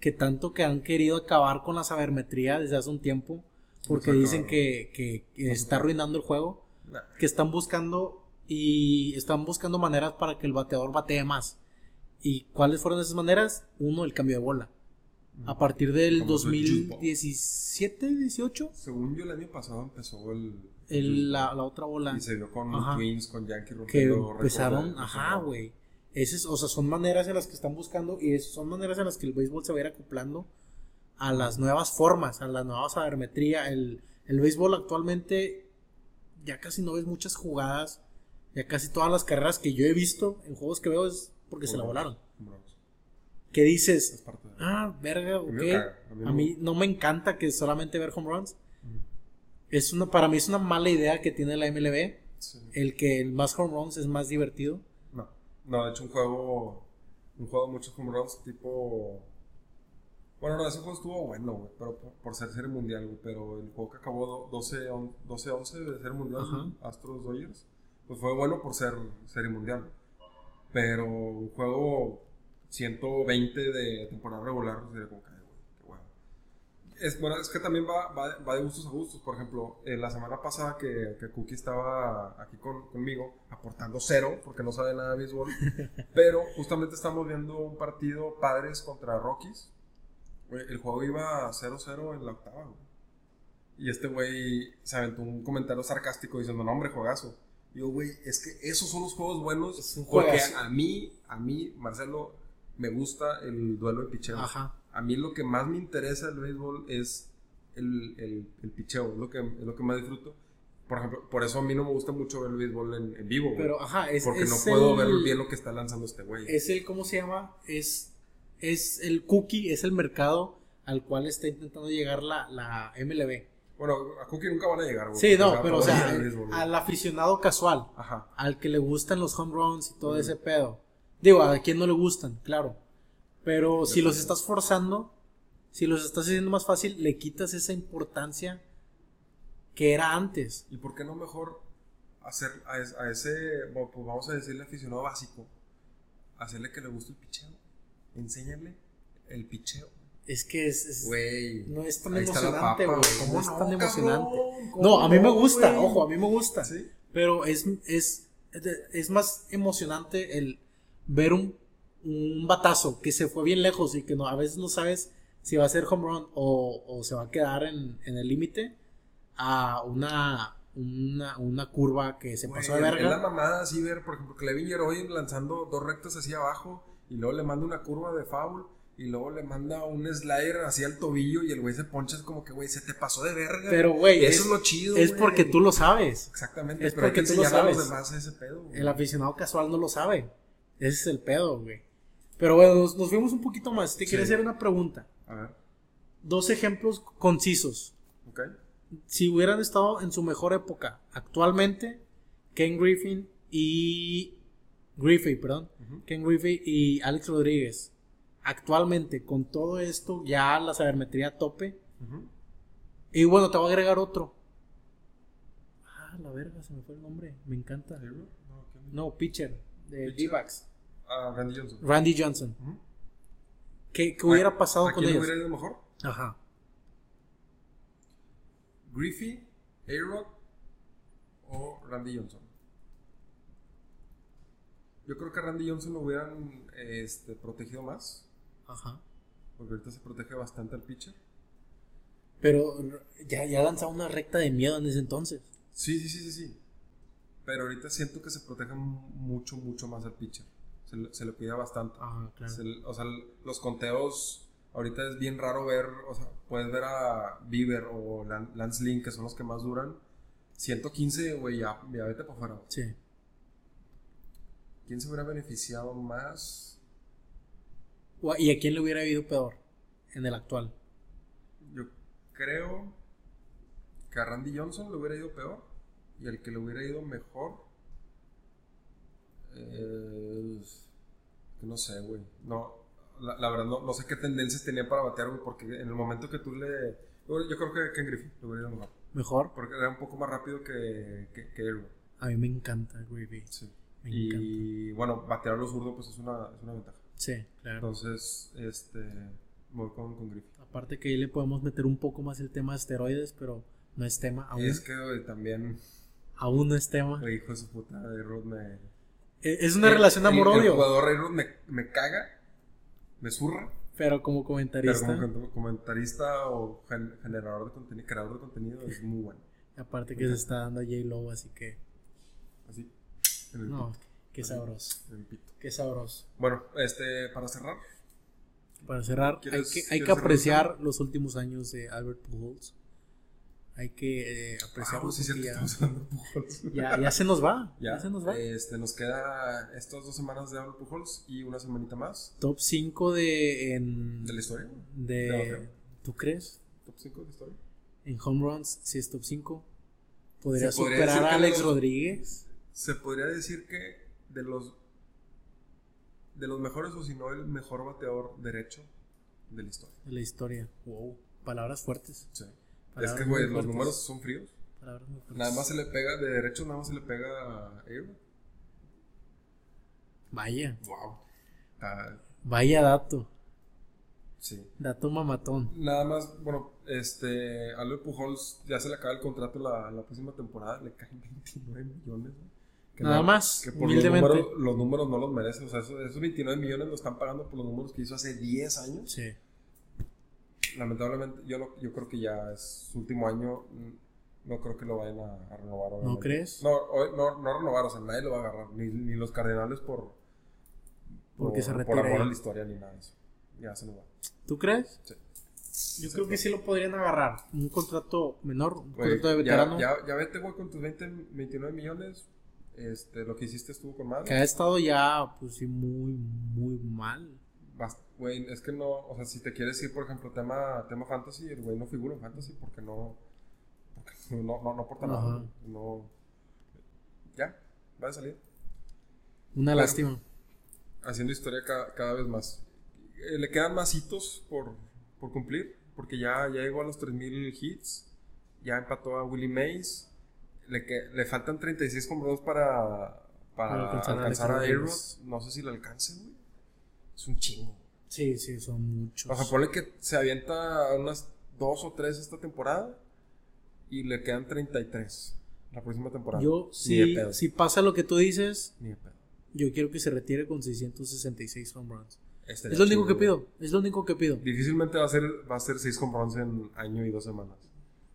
que tanto que han querido acabar con la sabermetría desde hace un tiempo. Porque Exacto. dicen que, que- que está arruinando el juego. Nah. Que están buscando y están buscando maneras para que el bateador batee más. ¿Y cuáles fueron esas maneras? Uno, el cambio de bola. A partir del Como su juice ball. 2017, 18, Según yo, el año pasado empezó el. el- la, la otra bola. Y se vio con Ajá. Twins, con Yankee que rompiendo empezaron, ajá, güey. Esas, o sea, son maneras en las que están buscando y es- son maneras en las que el béisbol se va a ir acoplando a las nuevas formas, a la nueva sabermetría. El, el béisbol actualmente ya casi no ves muchas jugadas, ya casi todas las carreras que yo he visto en juegos que veo es porque se la volaron. Es dices, parte de- ah, verga, ok. mí a mí A no- mí no me encanta que solamente ver home runs. Es una, para mí es una mala idea que tiene la MLB. Sí. El que el más home runs es más divertido. No, no, de hecho, un juego. Un juego de muchos home runs, tipo. Bueno, no, ese juego estuvo bueno, güey, pero por, por ser serie mundial, güey. Pero el juego que acabó do- 12-11 12-11 de serie mundial. Astros Dodgers, pues fue bueno por ser serie mundial. Pero un juego 120 de temporada regular, sería como que, ay, güey, qué huevo. Es, bueno, es que también va, va, va de gustos a gustos. Por ejemplo, eh, la semana pasada que, que Cookie estaba aquí con- conmigo, aportando cero, porque no sabe nada de béisbol. pero justamente estamos viendo un partido Padres contra Rockies. El juego iba 0-0 en la octava, güey. Y este güey se aventó un comentario sarcástico diciendo, no, hombre, juegazo. Yo, güey, es que esos son los juegos buenos. Es un porque a mí, a mí, Marcelo, me gusta el duelo de picheo. Ajá. A mí lo que más me interesa del béisbol es el, el, el picheo, es lo, que, es lo que más disfruto. Por ejemplo, por eso a mí no me gusta mucho ver el béisbol en, en vivo, güey. Pero, ajá, es, porque no es puedo el- ver bien lo que está lanzando este güey. Es el, ¿cómo se llama? Es, es el cookie, es el mercado al cual está intentando llegar la, la MLB. Bueno, a Cookie nunca van a llegar, güey. Sí, no, pero o sea, al aficionado casual, Ajá. al que le gustan los home runs y todo ese pedo. Digo, a quien no le gustan, claro. Pero si los estás forzando, si los estás haciendo más fácil, le quitas esa importancia que era antes. ¿Y por qué no mejor hacer a, es- a ese, bueno, pues vamos a decirle aficionado básico, hacerle que le guste el picheo? Enséñale el picheo. Es que es, es- Güey. no es tan emocionante, güey. No ¿Cómo es tan emocionante. cabrón? ¿Cómo No, a mí me gusta, güey? ojo, a mí me gusta. Sí. Pero es, es, es más emocionante el ver un, un batazo que se fue bien lejos y que no, a veces no sabes si va a ser home run o, o se va a quedar en, en el límite a una, una, una curva que se Güey, pasó de Es la verga. mamada así ver, por ejemplo, Clevinger hoy lanzando dos rectas hacia abajo y luego le manda una curva de foul y luego le manda un slider hacia el tobillo y el güey se poncha es como que, güey, se te pasó de verga. Pero, güey, eso es- es, lo chido. Es porque tú lo sabes. Exactamente, es pero hay que porque tú lo enseñarle a los sabes. demás ese pedo. El aficionado casual no lo sabe. Ese es el pedo, güey. Pero bueno, nos, nos fuimos un poquito más. Te quiero Sí. hacer una pregunta. A ver, Dos ejemplos concisos. ok. si hubieran estado en su mejor época actualmente, Ken Griffin y Griffey, perdón, Ken Griffey y Alex Rodríguez, actualmente con todo esto ya la sabermetría a tope. Y bueno, te voy a agregar otro. Ah, la verga, se me fue el nombre. Me encanta. No, pitcher de. D-backs. Ah, Randy Johnson. Randy Johnson. ¿Qué, qué hubiera ¿A- pasado ¿a con quién ellos? hubiera ido mejor? Ajá. Griffey, A-Rod o Randy Johnson. Yo creo que a Randy Johnson lo hubieran este, protegido más. Ajá. Porque ahorita se protege bastante al pitcher. Pero ya, ya lanzaba una recta de miedo en ese entonces. Sí, sí, sí, sí, sí. Pero ahorita siento que se protege mucho, mucho más al pitcher. Se, le- se le cuida bastante. Ajá, claro. Se le- o sea, los conteos, ahorita es bien raro ver, o sea, puedes ver a Bieber o Lan- Lance Lynn, que son los que más duran. 115, güey, ya, ya vete para afuera. Sí. ¿Quién se hubiera beneficiado más? ¿Y a quién le hubiera ido peor en el actual? Yo creo que a Randy Johnson le hubiera ido peor. Y el que le hubiera ido mejor. eh, no sé, güey. No, la, la verdad, no, no sé qué tendencias tenía para batear, güey. Porque en el momento que tú le. Yo, creo que Ken Griffey le hubiera ido mejor. Mejor. Porque era un poco más rápido que, que, que Aaron. A mí me encanta Griffey. Sí. Me Y bueno, batear a los zurdos, pues es una, es una ventaja. Sí, claro. Entonces, este. Voy con, con Griffey. Aparte que ahí le podemos meter un poco más el tema de esteroides, pero no es tema. Aún, Es que, también. aún no es tema. Güey, hijo de su puta, Rod me. E- Es una El- relación el- El amor-odio. jugador Rod me, me caga, me zurra. Pero como Pero comentarista. como comentarista o gen- generador de contenido, creador de contenido es muy bueno. Aparte que se está dando a J Lowe, así que. Así. En el No, pito. Qué sabroso. en el pito. Qué sabroso. Bueno, este, para cerrar, Para cerrar, hay ¿Quieres- que, hay que cerrar apreciar los últimos años de Albert Pujols. Hay que eh, ah, apreciarlos sí, ya, ya, ya se nos va. Ya, Ya, se nos va. Este, nos queda estas dos semanas de Albert Pujols y una semanita más Top 5 de. En, de la historia. de. ¿Tú crees? Top 5 de la historia. En home runs, si es top 5. ¿Podría superar a Alex Rodríguez? Se podría decir que de los de los mejores o si no el mejor bateador derecho de la historia. De la historia. Wow. Palabras fuertes. Sí. Es que, güey, los números son fríos. Palabras muy fuertes. Nada más se le pega, de derecho nada más se le pega a Aaron. Vaya. Wow. Ah, Vaya dato. sí. Dato mamatón. Nada más, bueno, este, Albert Pujols ya se le acaba el contrato la, la próxima temporada, le caen 29 millones. güey. Nada más, Que por los números, los números no los merece. O sea, esos, esos 29 millones lo están pagando por los números que hizo hace 10 años. Sí. Lamentablemente, yo, no- yo creo que ya es su último año. mm, No creo que lo vayan a, a renovar. obviamente. crees? No, no, no renovar, o sea, nadie lo va a agarrar. Ni, ni los Cardenales por. Porque se por retira amor a la historia ni nada de eso. Ya se lo va. ¿Tú crees? Sí. Yo creo que sí lo podrían agarrar. Un contrato menor, un Güey, contrato de ya- veterano. Ya, ya, vete, güey, con tus 20, 29 millones. Este, lo que hiciste estuvo con madre. Que ha estado ya, pues sí, muy, muy mal. Bast- Güey, es que no, o sea, si te quieres ir, por ejemplo, tema, tema fantasy, el güey no figura en fantasy porque no, porque no, no, no aporta nada. No, ya, va a salir. Una Bueno. lástima. Haciendo historia ca- cada, vez más. Eh, le quedan más hitos por, por cumplir, porque ya, ya llegó a los 3000 hits, ya empató a Willie Mays, le, que, le faltan 36 compros para, para, Para alcanzar alcanzar, a Aerod. No sé si lo alcance, güey. Es un chingo. Sí, sí, son muchos. O sea, ponle que se avienta unas dos o tres esta temporada y le quedan 33 la próxima temporada. Yo, si, si pasa lo que tú dices, Ni de pedo. yo quiero que se retire con 666 home runs. Estaría Es lo único que pido. Es lo único que pido. Difícilmente va a ser, va a ser 6 home runs en año y dos semanas.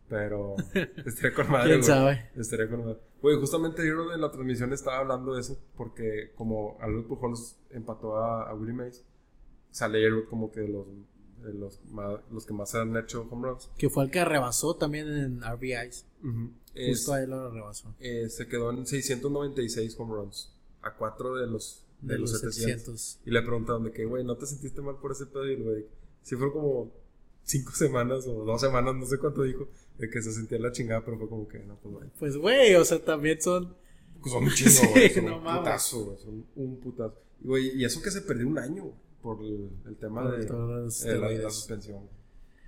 Pero estaría con madre. ¿Quién sabe? Estaría con madre. Güey, justamente Hero en la transmisión estaba hablando de eso. Porque como Albert Pujols empató a, a Willie Mays, sale Hero como que de los, de los, más, los que más han hecho home runs. Que fue el que rebasó también en RBIs. Ujú. Es- Justo a él lo rebasó. eh, se quedó en 696 home runs. A 4 de los, de los 700. Y le preguntaron de que, güey, ¿no te sentiste mal por ese pedo? Y el güey, sí fueron como 5 semanas o 2 semanas, no sé cuánto dijo, de que se sentía la chingada, pero fue como que, no, pues, güey. Pues, güey, o sea, también son. Pues son un chingo, Sí, güey. son no un mames. putazo, güey. Son un putazo. Y, güey, y eso que se perdió un año, por el, el tema Por de eh, la, suspensión.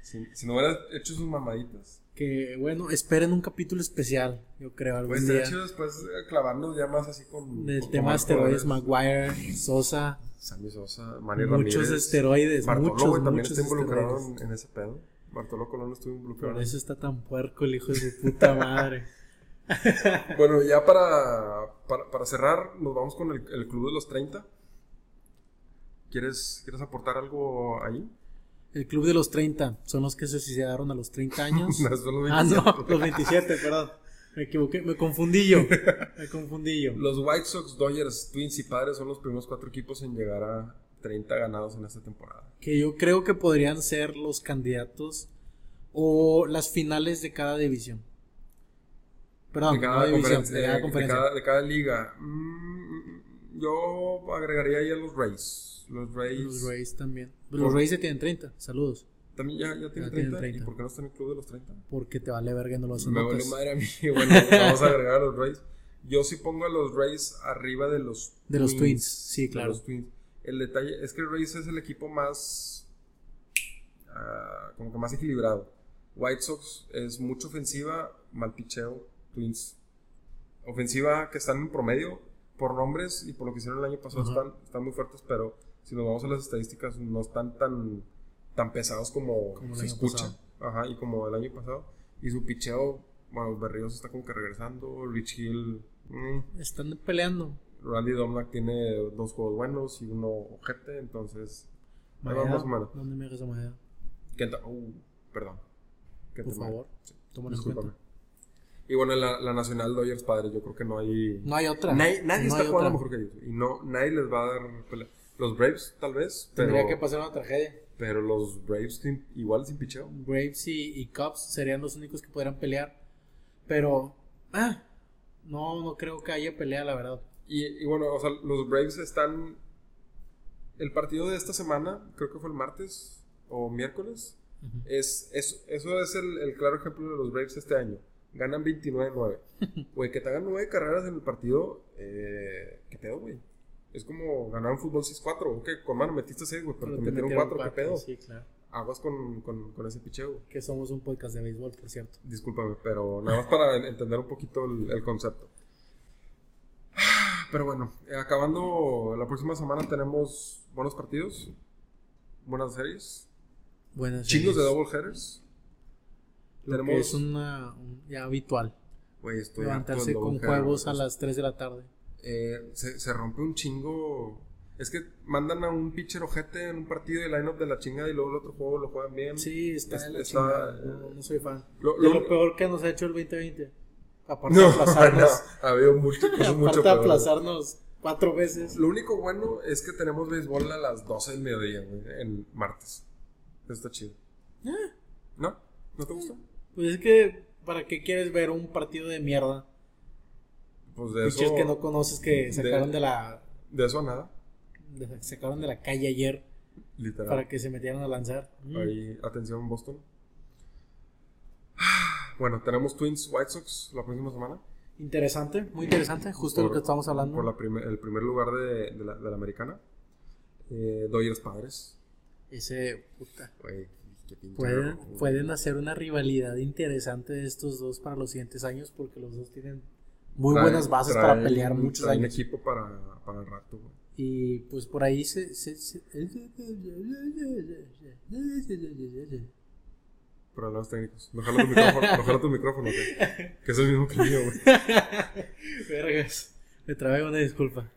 Si, si no hubieras hecho sus mamaditas, Que bueno, esperen un capítulo especial, yo creo, algún Pues día. de hecho después eh, clavarnos ya más así con... Del con tema jugadores. Maguire, Sosa, Sammy Sosa, Manny muchos Ramírez. esteroides, Bartolo, muchos, güey, también muchos está involucrado en ese pedo. Bartolo Colón estuvo involucrado. Por eso está tan puerco el hijo de su puta madre. Bueno, ya para, para, para cerrar, nos vamos con el, el Club de los 30. ¿Quieres, ¿Quieres aportar algo ahí? El club de los 30 son los que se suicidaron a los 30 años. No, son los ah, 27. no, los 27, perdón. Me equivoqué, me confundí yo. Me confundí yo. Los White Sox, Dodgers, Twins y Padres son los primeros cuatro equipos en llegar a 30 ganados en esta temporada. Que yo creo que podrían ser los candidatos o las finales de cada división. Perdón, de cada, no división, conferencia, de cada de conferencia. cada- de cada liga. Mm, yo agregaría ahí a los Rays. Los Rays. Los Rays también. Los Rays se tienen 30, saludos. También ya, ya tienen Ya tienen 30. 30. ¿Y por qué no están en el club de los 30? Porque te vale verga no los Me vale madre a mí. Bueno, vamos a agregar a los Rays. Yo sí pongo a los Rays arriba de los De los Twins, sí, de claro. los Twins. El detalle es que Rays es el equipo más. ah, como que más equilibrado. White Sox es mucha ofensiva, mal picheo. Twins. Ofensiva que están en promedio por nombres y por lo que hicieron el año pasado están, están muy fuertes, pero si nos vamos a las estadísticas no están tan, tan pesados como, se escucha. Ajá, y como el año pasado. Y su picheo, bueno, Berríos está como que regresando. Rich Hill, mm, Están peleando. Randy Domnack tiene dos juegos buenos y uno ojete, entonces. ahí Maeda, va más o menos. ¿Dónde me hagas a Maeda? Uh, perdón. Por favor, Sí, tómalo en cuenta. Y bueno, la, la Nacional Dodgers Padres, yo creo que no hay. No hay otra. Nadie, nadie No está jugando otra. mejor que ellos. Y no, nadie les va a dar pelea. Los Braves, tal vez. Pero, Tendría que pasar una tragedia. pero los Braves sin- igual sin picheo. Braves y, y Cubs serían los únicos que podrían pelear. Pero, ah, no, no creo que haya pelea, la verdad. Y, y bueno, o sea, los Braves están. El partido de esta semana, creo que fue el martes o miércoles. es, es- eso es el, el claro ejemplo de los Braves este año. Ganan 29-9. Güey, que te hagan 9 carreras en el partido. Eh, ¿Qué pedo, güey? Es como ganar un fútbol 6-4. Ok, con mano metiste 6, güey, pero, te metieron 4. ¿Qué pedo? Sí, claro. Aguas con, con, con ese picheo. Que somos un podcast de béisbol, por cierto. Discúlpame, pero nada más para en- entender un poquito el, el concepto. Pero bueno, eh, acabando la próxima semana tenemos buenos partidos, buenas series, Buenas chingos de series. double headers. Lo que Tenemos, es una, un- ya habitual. güey, estoy Levantarse con juegos a las 3 de la tarde. Eh, se, se rompe un chingo. Es que mandan a un pitcher ojete en un partido de line-up de la chingada y luego el otro juego lo juegan bien. Sí, está Es- la está- chingada. No, no soy fan. Lo- De lo- lo peor que nos ha hecho el 2020. Aparte No, de aplazarnos, no, ha habido mucho, cosas mucho aparte de aplazarnos cuatro veces. Lo único bueno es que tenemos béisbol a las 12 del mediodía, güey, en martes. Eso está chido. ¿No? ¿No te gusta? Pues es que, ¿para qué quieres ver un partido de mierda? Pues de eso, que no conoces que sacaron de la de eso a nada, de- sacaron de la calle ayer literal. para que se metieran a lanzar. Ahí, atención Boston. Bueno, tenemos Twins White Sox la próxima semana. Interesante, muy interesante, justo Por- lo que estamos hablando. Por la primer- el primer lugar de, de la, de la americana. Eh, Dodgers Padres. Ese, puta. Güey, qué Pueden, pueden hacer una rivalidad interesante de estos dos para los siguientes años porque los dos tienen muy Traen- buenas bases para traen- pelear muchos años. equipo para, para el rato, güey. Y pues por ahí se... se- se- Problemas técnicos. No tu micrófono, no jala tu micrófono, que, que es el mismo que el mío, güey. Vergas, me trabé una disculpa.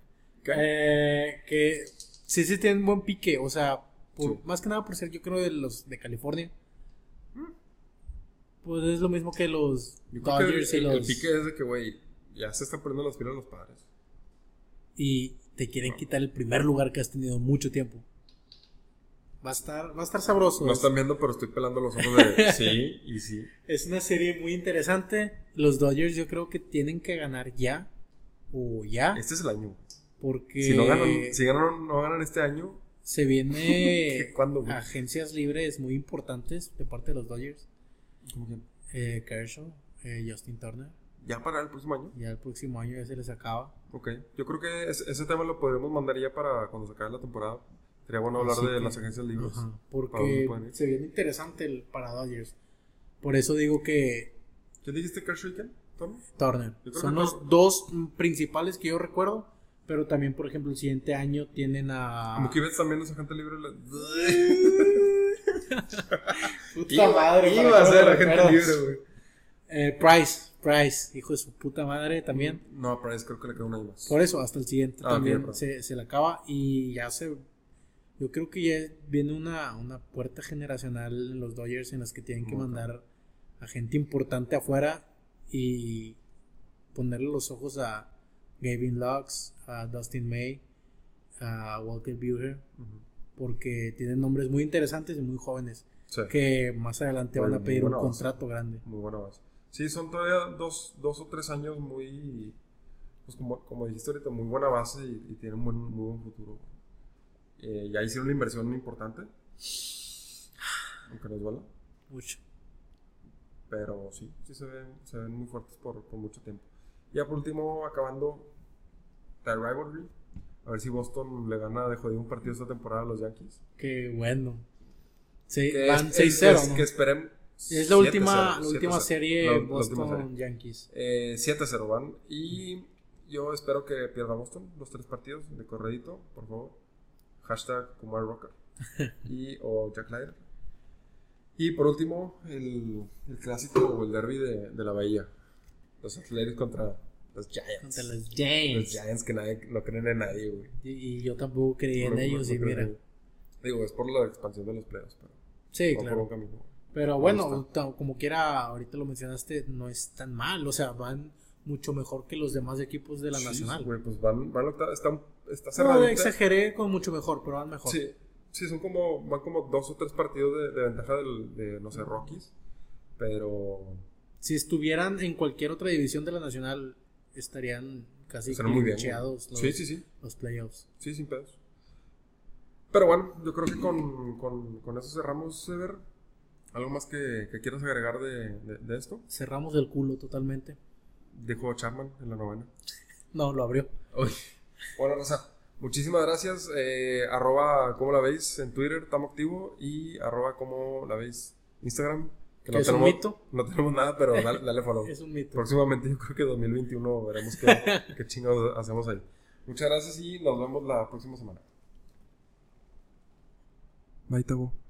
Eh, que sí, sí tienen buen pique, o sea, por- Sí. más que nada por ser yo creo de los de California. Pues es lo mismo que los Yo creo que Dodgers y el, el los... pique es de que, güey, ya se están poniendo las pilas los padres. Y te quieren quitar el primer lugar que has tenido mucho tiempo. Va a estar, va a estar sabroso. No es, están viendo, pero estoy pelando los ojos de sí y sí. es una serie muy interesante. Los Dodgers yo creo que tienen que ganar ya. O ya. Este es el año. Porque Si no ganan, si ganan, no ganan este año, se viene agencias libres muy importantes de parte de los Dodgers. ¿cómo que? Eh, Kershaw, eh, Justin Turner. ya para el próximo año. Ya el próximo año ya se les acaba. Ok. Yo creo que ese, ese tema lo podremos mandar ya para cuando se acabe la temporada. Sería bueno hablar Así de que- las agencias libres. Ajá, ¿Para dónde porque se viene interesante el para Dodgers. Por eso digo que ¿Qué dijiste, Kershaw y quién? ¿Turner? Turner. Son que los Turner. dos principales que yo recuerdo. Pero también, por ejemplo, el siguiente año tienen a. Mookie Betts también es agente libre. la- Puta Iba, madre, iba ¿para a ser agente libre, güey. Eh, Price, Price, hijo de su puta madre también. No, Price creo que le queda un año más. Por eso, hasta el siguiente Ah, también se, se le acaba y ya se... Yo creo que ya viene una, una puerta generacional en los Dodgers en las que tienen que mandar a gente importante afuera y ponerle los ojos a Gavin Lux, a Dustin May, a Walker Buehler, porque tienen nombres muy interesantes y muy jóvenes Sí, que más adelante van a pedir un base. contrato grande. muy buena base. Sí, son todavía dos, dos o tres años muy. Pues como, como dijiste ahorita, muy buena base y, y tienen buen, muy buen futuro. Eh, ya hicieron una inversión importante. Aunque nos duela. Mucho. Pero sí, sí se ven, se ven muy fuertes por, por mucho tiempo. Ya por último, acabando la rivalry. A ver si Boston le gana de jodido un partido esta temporada a los Yankees. Qué bueno. Que van es- es- 6-0. es- ¿no? Que esperemos. Es la última, la última 7-0. serie La- la última Boston serie. Yankees. Eh, 7-0 van. Y yo espero que pierda Boston los tres partidos de corredito, por favor. Hashtag Kumar Rocker. y, o Jack Leiter. Y por último, el, el clásico o el derby de, de la Bahía. Los Athletics contra los Giants. Contra los Los Giants. Giants que nadie, no creen en nadie, güey. Y, y yo tampoco creía en No, ellos no y en mira. Digo, es por la expansión de los playoffs, pero Sí, por claro. un. Pero bueno, como quiera, ahorita lo mencionaste, no es tan mal. O sea, van mucho mejor que los demás equipos de la Sí, Nacional. güey, pues van, van a octava- está, está no, exageré con mucho mejor, pero van mejor. Sí, sí, son como, van como dos o tres partidos de, de ventaja del, de, no sé, Rockies. Pero Si estuvieran en cualquier otra división de la Nacional, estarían casi muy bien. clincheados los, Sí, sí, sí, los playoffs. sí, sin pedos. Pero bueno, yo creo que con, con, con eso cerramos, Sever. ¿Algo más que, que quieras agregar de, de, de esto? Cerramos el culo totalmente. Dijo Chapman en la novena. No, lo abrió. Uy. Bueno, Rosa, muchísimas gracias. Eh, arroba, ¿cómo la veis? En Twitter, estamos activo. Y arroba, ¿cómo la veis? Instagram. Que ¿Que es un mito? No tenemos nada, pero dale, dale follow. Es un mito. Próximamente yo creo que 2021 veremos qué, qué chingados hacemos ahí. Muchas gracias y nos vemos la próxima semana. Bye, Tabo.